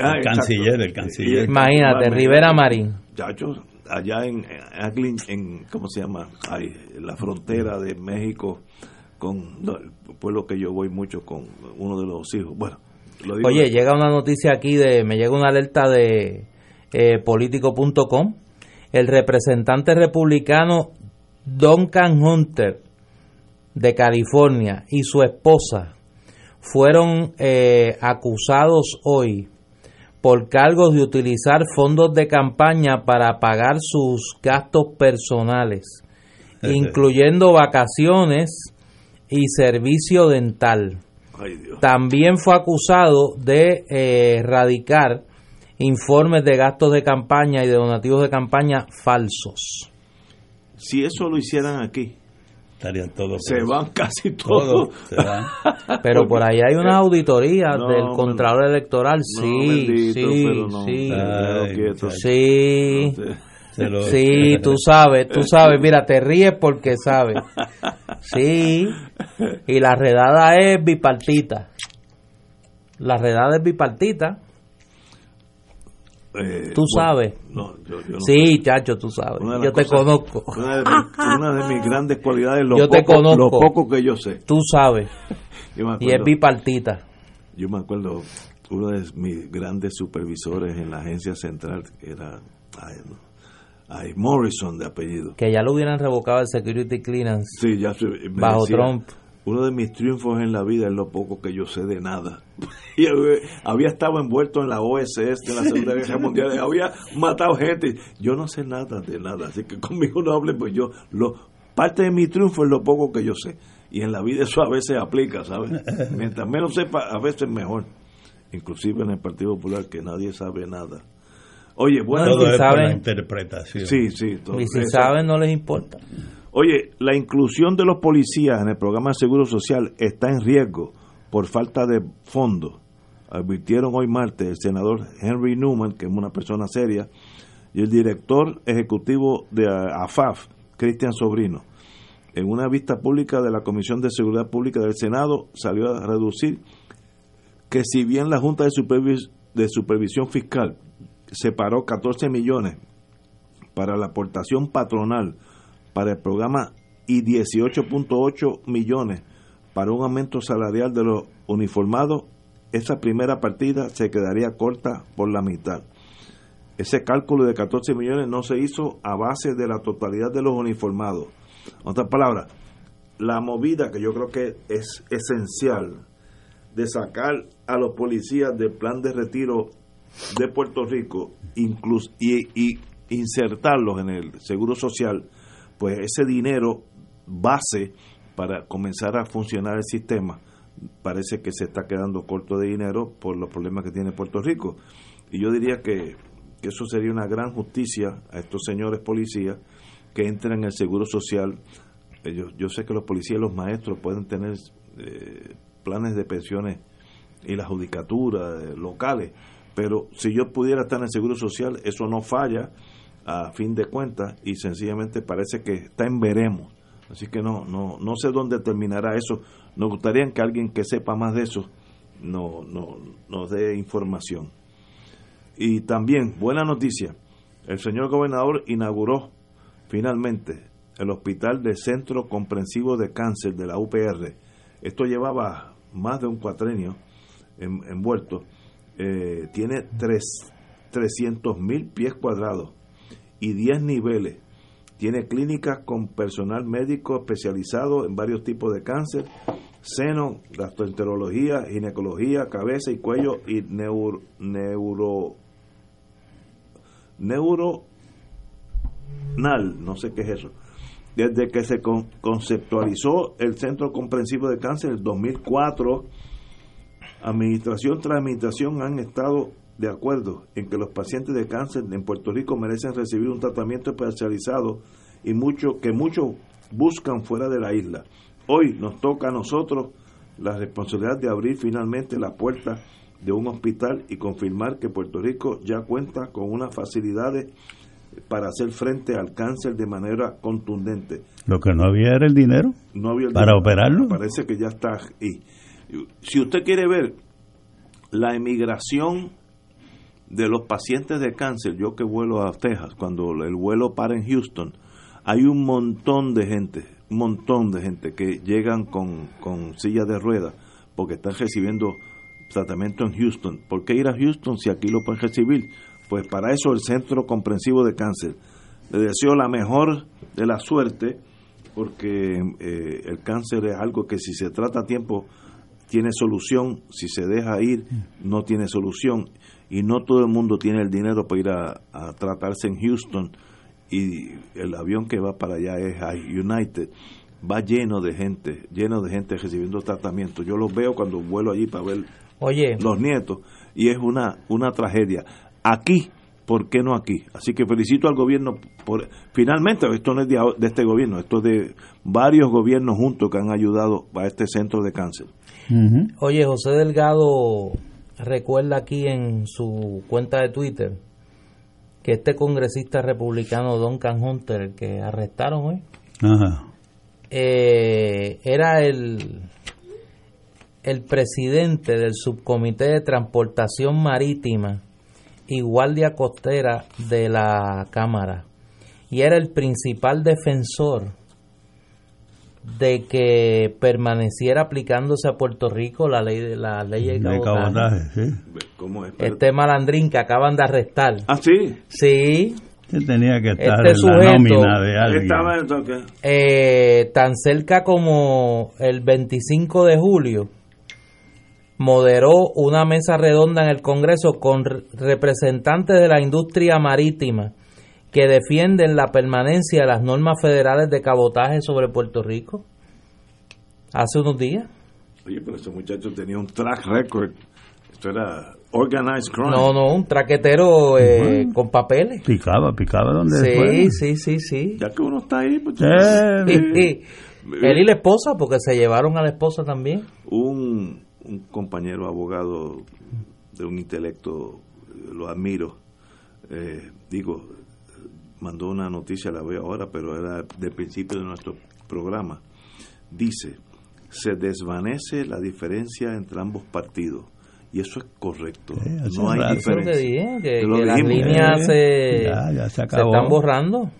B: Ah,
G: el canciller, el canciller.
C: Imagínate. Rivera Marín.
B: Muchachos, allá en, en en ¿cómo se llama? Ahí, en la frontera de México con no, el pueblo que yo voy mucho con uno de los hijos. Bueno, lo digo
C: Oye, llega una noticia aquí de, me llega una alerta de eh, político.com. El representante republicano Duncan Hunter de California y su esposa fueron eh, acusados hoy por cargos de utilizar fondos de campaña para pagar sus gastos personales, incluyendo vacaciones y servicio dental.
B: Ay, Dios.
C: También fue acusado de eh, erradicar informes de gastos de campaña y de donativos de campaña falsos.
B: Si eso lo hicieran aquí,
G: Estarían todos
B: se
G: presos.
B: van casi
G: Todos
B: todos.
G: se van. [LAUGHS]
C: Pero por ahí hay unas [LAUGHS] auditorías
B: No,
C: del Contralor Electoral.
B: No,
C: Sí,
B: bendito,
C: sí,
B: pero no,
C: sí.
B: déjalo
G: Ay,
B: quieto.
G: muchacho.
C: Sí,
G: Se lo-
C: sí, [LAUGHS] tú sabes, tú sabes. Mira, te ríes porque sabes. Sí, y la redada es bipartita. La redada es bipartita.
B: Eh,
C: Tú
B: bueno,
C: sabes.
B: no, yo- yo no
C: Sí, chacho, tú sabes. Yo te
B: cosas-
C: conozco.
B: Una de, mis, [LAUGHS] una de mis grandes cualidades, lo,
C: Yo te
B: poco,
C: conozco.
B: lo poco que yo sé.
C: Tú sabes. [LAUGHS] Y es bipartita.
B: Yo me acuerdo, uno de mis grandes supervisores en la agencia central que era ay, Morrison de apellido.
C: Que ya lo hubieran revocado el security clearance.
B: Sí, ya se- me
C: Bajo
B: decía,
C: Trump.
B: Uno de mis triunfos en la vida es lo poco que yo sé de nada. [LAUGHS] Y había- estado envuelto en la OSS en la Segunda Guerra Mundial, había matado gente. Yo no sé nada de nada, así que conmigo no hablen, pues yo lo parte de mi triunfo es lo poco que yo sé. Y en la vida eso a veces aplica, ¿sabes? [LAUGHS] Mientras menos sepa, a veces mejor. Inclusive en el Partido Popular que nadie sabe nada. Oye, bueno,
G: Todo
C: si
G: es por la interpretación.
B: sí, sí. todo
C: Y si
B: eso.
C: saben, no les importa.
B: Oye, la inclusión de los policías en el programa de Seguro Social está en riesgo por falta de fondos. Advirtieron hoy martes el senador Henry Newman, que es una persona seria, y el director ejecutivo de AFAF, Cristian Sobrino. En una vista pública de la Comisión de Seguridad Pública del Senado salió a reducir que si bien la Junta de, de Supervisión Fiscal separó 14 millones para la aportación patronal para el programa y 18.8 millones para un aumento salarial de los uniformados, esa primera partida se quedaría corta por la mitad. Ese cálculo de 14 millones no se hizo a base de la totalidad de los uniformados. En otras palabras, la movida que yo creo que es esencial de sacar a los policías del plan de retiro de Puerto Rico inclus- y, y insertarlos en el seguro social, pues ese dinero base para comenzar a funcionar el sistema parece que se está quedando corto de dinero por los problemas que tiene Puerto Rico. Y yo diría que, que eso sería una gran justicia a estos señores policías que entren en el seguro social. Yo, yo sé que los policías y los maestros pueden tener eh, planes de pensiones y la judicatura eh, locales, pero si yo pudiera estar en el Seguro Social, eso no falla a fin de cuentas y sencillamente parece que está en veremos. Así que no, no, no sé dónde terminará eso. Nos gustaría que alguien que sepa más de eso no, no, nos dé información. Y también, buena noticia, el señor gobernador inauguró finalmente el Hospital de Centro Comprensivo de Cáncer de la UPR. Esto llevaba más de un cuatrenio envuelto. Eh, tiene 300 mil pies cuadrados y 10 niveles. Tiene clínicas con personal médico especializado en varios tipos de cáncer, seno, gastroenterología, ginecología, cabeza y cuello y neuro, neuro neuronal, no sé qué es eso. Desde que se conceptualizó el Centro Comprensivo de Cáncer en 2004, administración tras administración han estado de acuerdo en que los pacientes de cáncer en Puerto Rico merecen recibir un tratamiento especializado y mucho que muchos buscan fuera de la isla. Hoy nos toca a nosotros la responsabilidad de abrir finalmente la puerta de un hospital y confirmar que Puerto Rico ya cuenta con unas facilidades para hacer frente al cáncer de manera contundente.
G: Lo que no había era el dinero
B: no había
G: para operarlo.
B: Parece que ya está. Y si usted quiere ver la emigración de los pacientes de cáncer, yo que vuelo a Texas, cuando el vuelo para en Houston, hay un montón de gente, un montón de gente que llegan con, con sillas de ruedas porque están recibiendo tratamiento en Houston. ¿Por qué ir a Houston si aquí lo pueden recibir? Pues para eso el Centro Comprensivo de Cáncer. Le deseo la mejor de la suerte porque eh, el cáncer es algo que si se trata a tiempo tiene solución, si se deja ir no tiene solución y no todo el mundo tiene el dinero para ir a, tratarse en Houston y el avión que va para allá es a United va lleno de gente, lleno de gente recibiendo tratamiento. Yo los veo cuando vuelo allí para ver los nietos y es una, una tragedia. Aquí, ¿por qué no aquí? Así que felicito al gobierno por finalmente esto no es de, de este gobierno, esto es de varios gobiernos juntos que han ayudado a este centro de cáncer.
C: Oye, José Delgado recuerda aquí en su cuenta de Twitter que este congresista republicano Don Can Hunter, que arrestaron hoy, eh, era el, el presidente del subcomité de transportación marítima y guardia costera de la Cámara y era el principal defensor de que permaneciera aplicándose a Puerto Rico la ley de la ley de cabotaje. Este malandrín que acaban de arrestar.
B: Ah, sí.
C: Sí.
G: tenía que estar este en la nómina de alguien.
C: Eh, tan cerca como el 25 de julio moderó una mesa redonda en el Congreso con representantes de la industria marítima que defienden la permanencia de las normas federales de cabotaje sobre Puerto Rico hace unos días.
B: Oye, pero ese muchacho tenía un track record. Esto era organized crime.
C: No, no, un traquetero eh, con papeles.
G: Picaba, picaba donde
C: Sí, sí, sí, sí.
B: Ya que uno está ahí, pues...
C: Él y la esposa, porque se llevaron a la esposa también.
B: Un, un compañero abogado de un intelecto, lo admiro. Eh, digo, mandó una noticia, la veo ahora, pero era del principio de nuestro programa. Dice, se desvanece la diferencia entre ambos partidos. Y eso es correcto. no hay diferencia.
C: que, las líneas se, están borrando.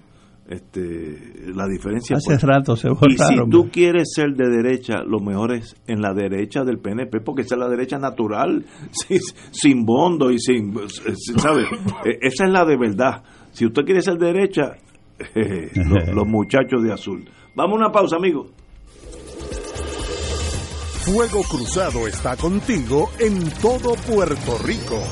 B: Este, la diferencia
G: hace rato se borraron.
B: y si tú quieres ser de derecha lo mejor es en la derecha del PNP porque esa es la derecha natural [LAUGHS] sin, bondo y sin sabes e, esa es la de verdad si usted quiere ser derecha, [LAUGHS] [LAUGHS] los, muchachos de azul. Vamos a una pausa, amigos.
A: Fuego Cruzado está contigo en todo Puerto Rico.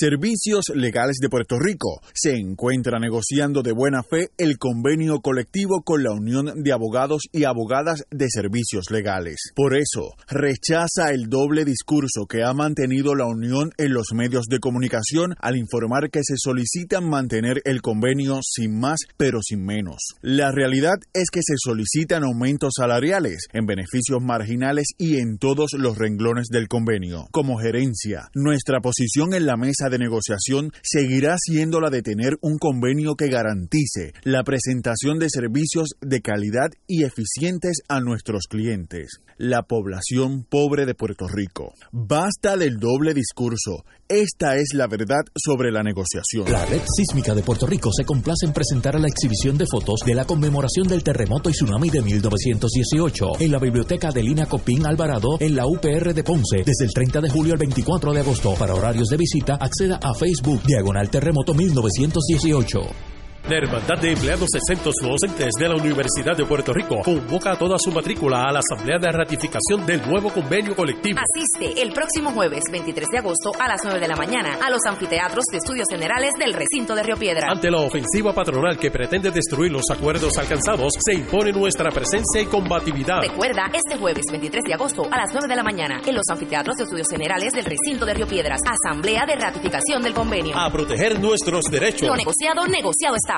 L: Servicios Legales de Puerto Rico se encuentra negociando de buena fe el convenio colectivo con la Unión de Abogados y Abogadas de Servicios Legales. Por eso, rechaza el doble discurso que ha mantenido la Unión en los medios de comunicación al informar que se solicitan mantener el convenio sin más pero sin menos. La realidad es que se solicitan aumentos salariales en beneficios marginales y en todos los renglones del convenio. Como gerencia, nuestra posición en la mesa de negociación seguirá siendo la de tener un convenio que garantice la presentación de servicios de calidad y eficientes a nuestros clientes, la población pobre de Puerto Rico. Basta del doble discurso. Esta es la verdad sobre la negociación.
H: La Red Sísmica de Puerto Rico se complace en presentar la exhibición de fotos de la conmemoración del terremoto y tsunami de 1918 en la Biblioteca de Lina Copín Alvarado en la UPR de Ponce desde el 30 de julio al 24 de agosto. Para horarios de visita, acceda a Facebook Diagonal Terremoto 1918.
D: La Hermandad de Empleados Exentos No Docentes de la Universidad de Puerto Rico convoca a toda su matrícula a la Asamblea de Ratificación del nuevo convenio colectivo.
E: Asiste el próximo jueves 23 de agosto a las 9 de la mañana a los anfiteatros de estudios generales del recinto de Río Piedra.
D: Ante la ofensiva patronal que pretende destruir los acuerdos alcanzados, se impone nuestra presencia y combatividad.
E: Recuerda, este jueves 23 de agosto a las 9 de la mañana en los anfiteatros de estudios generales del recinto de Río Piedras, Asamblea de Ratificación del Convenio.
D: A proteger nuestros derechos.
E: Lo negociado, negociado está.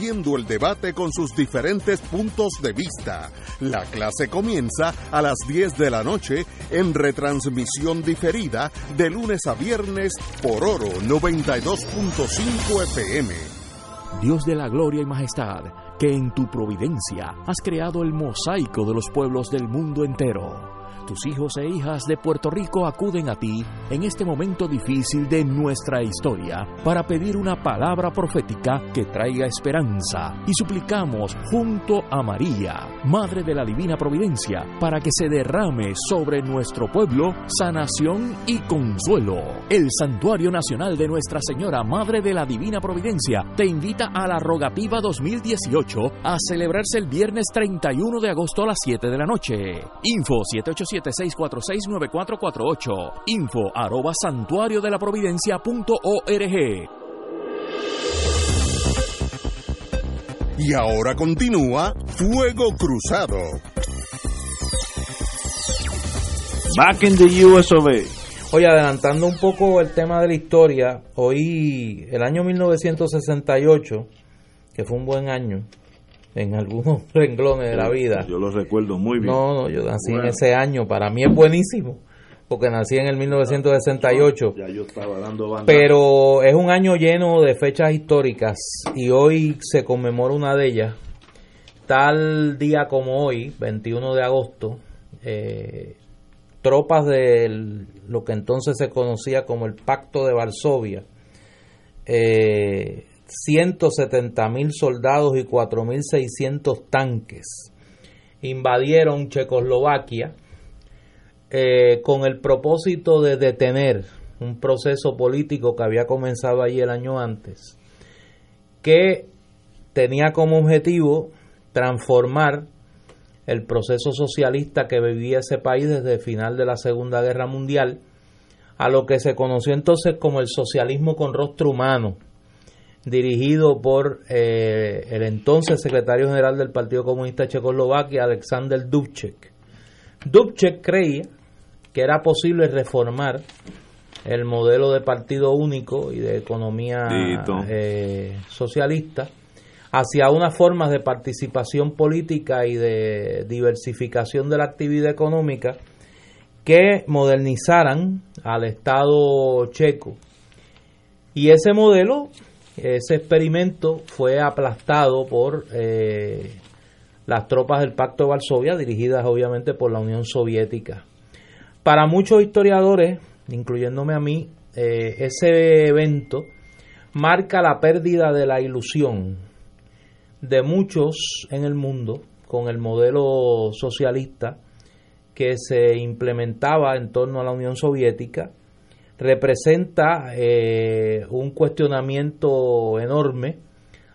A: encendiendo el debate con sus diferentes puntos de vista. La clase comienza a las 10 de la noche en retransmisión diferida de lunes a viernes por Oro 92.5 FM.
H: Dios de la gloria y majestad, que en tu providencia has creado el mosaico de los pueblos del mundo entero. Tus hijos e hijas de Puerto Rico acuden a ti en este momento difícil de nuestra historia para pedir una palabra profética que traiga esperanza y suplicamos junto a María, Madre de la Divina Providencia, para que se derrame sobre nuestro pueblo sanación y consuelo. El Santuario Nacional de Nuestra Señora, Madre de la Divina Providencia, te invita a la Rogativa 2018 a celebrarse el viernes 31 de agosto a las 7 de la noche. Info 787 646-9448. Info arroba santuario de la providencia.org.
A: Y ahora continúa Fuego Cruzado.
B: Back in the US of A.
C: Oye, adelantando un poco el tema de la historia, hoy, el año 1968, que fue un buen año, en algunos [LAUGHS] renglones de la vida.
B: Yo lo recuerdo muy bien.
C: No, no, yo nací en ese año, para mí es buenísimo, porque nací en el 1968.
B: Ya yo estaba dando banda.
C: Pero es un año lleno de fechas históricas y hoy se conmemora una de ellas. Tal día como hoy, 21 de agosto, eh, tropas de lo que entonces se conocía como el Pacto de Varsovia, eh, 170 mil soldados y 4.600 tanques. Invadieron Checoslovaquia eh, con el propósito de detener un proceso político que había comenzado allí el año antes, que tenía como objetivo transformar el proceso socialista que vivía ese país desde el final de la Segunda Guerra Mundial a lo que se conoció entonces como el socialismo con rostro humano, dirigido por eh, el entonces secretario general del Partido Comunista Checoslovaquia, Alexander Dubček. Dubček creía que era posible reformar el modelo de partido único y de economía eh, socialista hacia unas formas de participación política y de diversificación de la actividad económica que modernizaran al Estado checo. Y ese modelo ese experimento fue aplastado por eh, las tropas del Pacto de Varsovia, dirigidas obviamente por la Unión Soviética. Para muchos historiadores, incluyéndome a mí, eh, ese evento marca la pérdida de la ilusión de muchos en el mundo con el modelo socialista que se implementaba en torno a la Unión Soviética, representa eh, un cuestionamiento enorme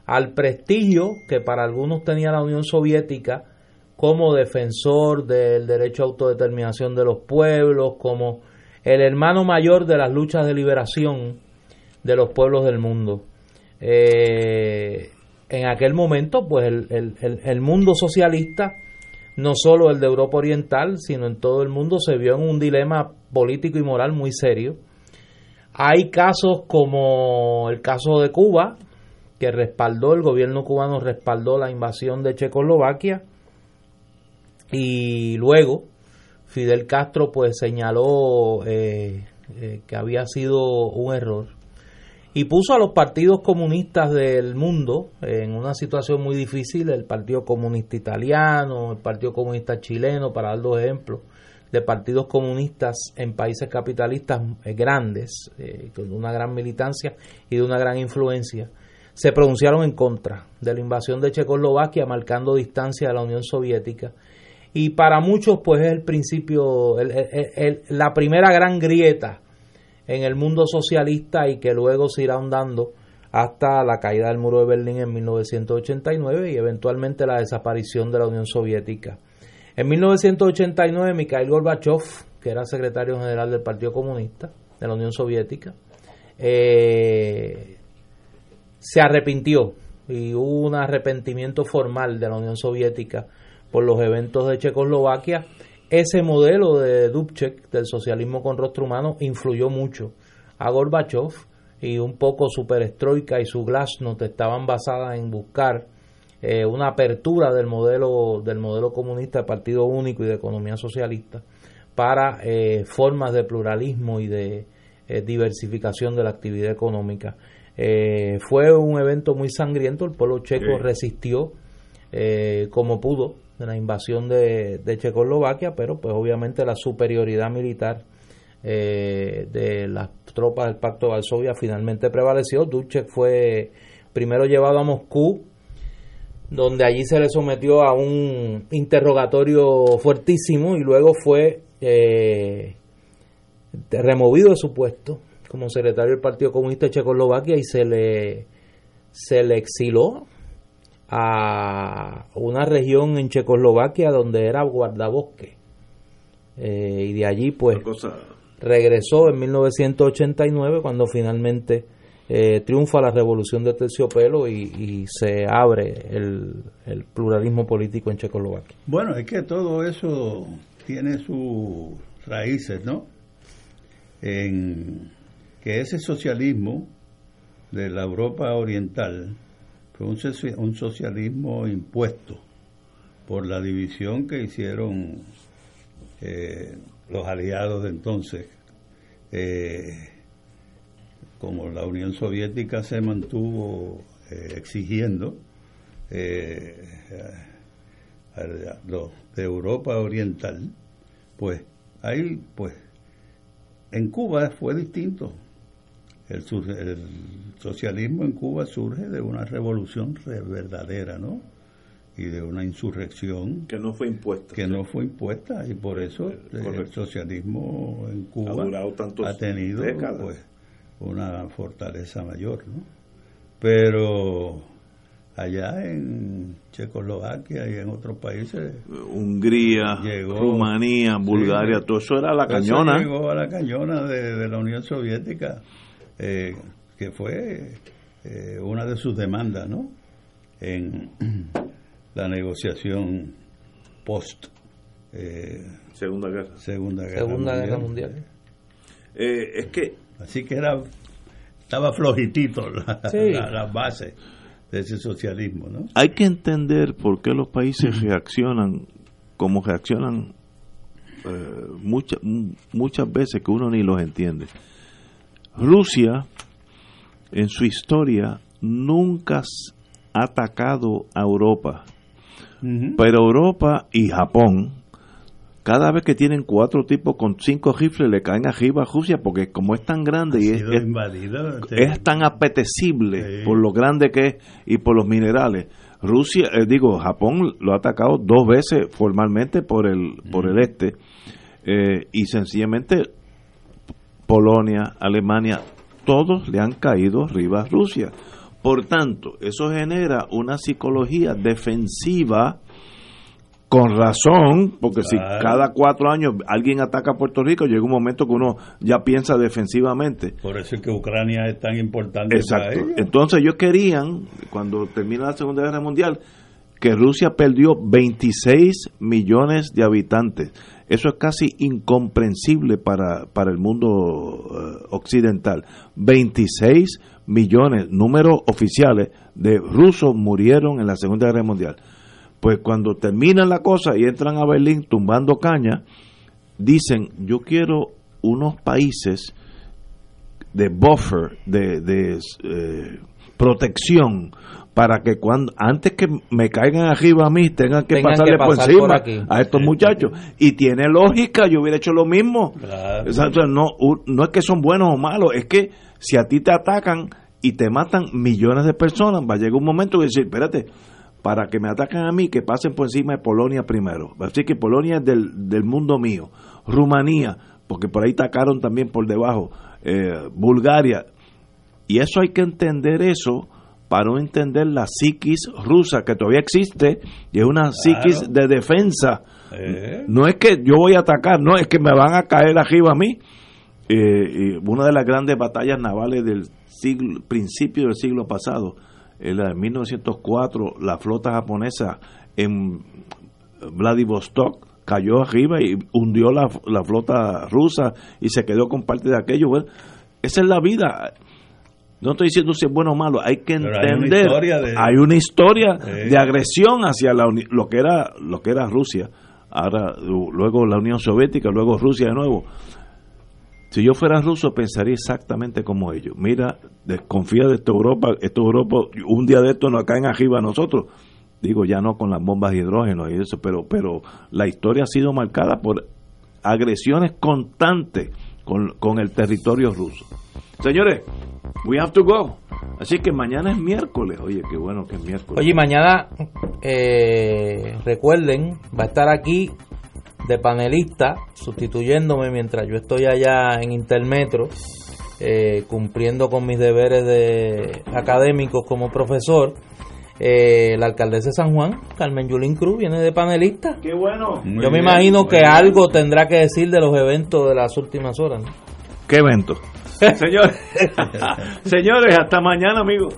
C: al prestigio que para algunos tenía la Unión Soviética como defensor del derecho a autodeterminación de los pueblos, como el hermano mayor de las luchas de liberación de los pueblos del mundo. Eh, en aquel momento, pues el, el, mundo socialista, no solo el de Europa Oriental, sino en todo el mundo, se vio en un dilema político y moral muy serio. Hay casos como el caso de Cuba, que respaldó, el gobierno cubano respaldó la invasión de Checoslovaquia, y luego Fidel Castro pues señaló eh, eh, que había sido un error y puso a los partidos comunistas del mundo en una situación muy difícil, el Partido Comunista Italiano, el Partido Comunista Chileno, para dar dos ejemplos, de partidos comunistas en países capitalistas eh, grandes, con una gran militancia y de una gran influencia, se pronunciaron en contra de la invasión de Checoslovaquia, marcando distancia de la Unión Soviética y para muchos pues es el principio, la primera gran grieta en el mundo socialista y que luego se irá ahondando hasta la caída del muro de Berlín en 1989 y eventualmente la desaparición de la Unión Soviética. En 1989 Mikhail Gorbachev, que era secretario general del Partido Comunista de la Unión Soviética, eh, se arrepintió y hubo un arrepentimiento formal de la Unión Soviética por los eventos de Checoslovaquia, ese modelo de Dubček, del socialismo con rostro humano, influyó mucho a Gorbachev y un poco su perestroika y su glasnost estaban basadas en buscar eh, una apertura del modelo del modelo comunista de partido único y de economía socialista para eh, formas de pluralismo y de eh, diversificación de la actividad económica. fue un evento muy sangriento, el pueblo checo resistió como pudo de la invasión de, Checoslovaquia, pero pues obviamente la superioridad militar eh, de las tropas del Pacto de Varsovia finalmente prevaleció. Duchek fue primero llevado a Moscú, donde allí se le sometió a un interrogatorio fuertísimo y luego fue eh, removido de su puesto como secretario del Partido Comunista de Checoslovaquia y se le se le exiló a una región en Checoslovaquia donde era guardabosque. Eh, y de allí pues regresó en 1989 cuando finalmente eh, triunfa la revolución de terciopelo y, y se abre el, pluralismo político en Checoslovaquia.
G: Bueno, es que todo eso tiene sus raíces, ¿no? En que ese socialismo de la Europa oriental fue un, socialismo impuesto por la división que hicieron eh, los aliados de entonces. Eh, como la Unión Soviética se mantuvo eh, exigiendo de Europa Oriental, pues ahí, pues, en Cuba fue distinto. El, el, socialismo en Cuba surge de una revolución verdadera, ¿no? Y de una insurrección
B: que no fue impuesta.
G: Que no fue impuesta y por eso eh, el socialismo en Cuba ha, tenido pues, una fortaleza mayor, ¿no? Pero allá en Checoslovaquia y en otros países.
B: Hungría, Rumanía, Bulgaria, todo eso era la cañona.
G: llegó a la cañona de, la Unión Soviética. Eh, que fue eh, una de sus demandas, ¿no? En la negociación post
B: eh, Segunda Guerra.
G: Segunda
C: Guerra Mundial.
B: Eh, es que
G: así que era estaba flojitito la, la, base de ese socialismo, ¿no?
B: Hay que entender por qué los países reaccionan como reaccionan muchas muchas veces que uno ni los entiende. Rusia en su historia nunca ha atacado a Europa. Pero Europa y Japón cada vez que tienen cuatro tipos con cinco rifles le caen arriba a Rusia porque como es tan grande y es,
G: este,
B: es tan apetecible por lo grande que es y por los minerales. Rusia, eh, digo, Japón lo ha atacado dos veces formalmente por el por el este eh, y sencillamente Polonia, Alemania, todos le han caído arriba a Rusia. Por tanto, eso genera una psicología defensiva con razón, porque si cada cuatro años alguien ataca a Puerto Rico, llega un momento que uno ya piensa defensivamente.
G: Por eso es que Ucrania es tan importante
B: Exacto.
G: para.
B: Entonces ellos querían, cuando termina la Segunda Guerra Mundial, que Rusia perdió 26 millones de habitantes. Eso es casi incomprensible para, para el mundo eh, occidental. 26 millones, números oficiales, de rusos murieron en la Segunda Guerra Mundial. Pues cuando terminan la cosa y entran a Berlín tumbando caña, dicen, yo quiero unos países de buffer, de, de, eh, protección, para que cuando antes que me caigan arriba a mí tengan que
C: Tengan
B: pasarle
C: que
B: por encima
C: por aquí.
B: a estos muchachos. Y tiene lógica, yo hubiera hecho lo mismo.
G: Claro.
B: Exacto, no, no es que son buenos o malos, es que si a ti te atacan y te matan millones de personas, va a llegar un momento que decir, espérate, para que me ataquen a mí, que pasen por encima de Polonia primero. Así que Polonia es del, del mundo mío. Rumanía, porque por ahí atacaron también por debajo. eh, Bulgaria. Y eso hay que entender eso para no entender la psiquis rusa, que todavía existe, y es una psiquis de defensa.
G: Eh.
B: No es que yo voy a atacar, no, es que me van a caer arriba a mí. Eh, una de las grandes batallas navales del siglo, principio del siglo pasado, en la de 1904, la flota japonesa en Vladivostok cayó arriba y hundió la, la flota rusa y se quedó con parte de aquello. Bueno, esa es la vida. No estoy diciendo si es bueno o malo, hay que
G: Pero hay una
B: entender.
G: historia de-
B: hay una historia de agresión hacia la lo que era lo que era Rusia. Ahora lu- luego la Unión Soviética, luego Rusia de nuevo. Si yo fuera ruso pensaría exactamente como ellos. Mira, desconfía de esta Europa, esta Europa un día de esto nos caen arriba a nosotros. Digo ya no con las bombas de hidrógeno y eso, pero pero la historia ha sido marcada por agresiones constantes con, con el territorio ruso. Señores, we have to go. Así que mañana es miércoles. Oye, qué bueno que es miércoles.
C: Oye, mañana, eh, recuerden, va a estar aquí de panelista, sustituyéndome mientras yo estoy allá en Intermetro, eh, cumpliendo con mis deberes de académicos como profesor. Eh, la alcaldesa de San Juan, Carmen Yulín Cruz, viene de panelista.
B: Qué bueno.
C: Yo me imagino que algo tendrá que decir de los eventos de las últimas horas. ¿no?
B: ¿Qué evento? [LAUGHS] Señores, [LAUGHS] señores, hasta mañana, amigos.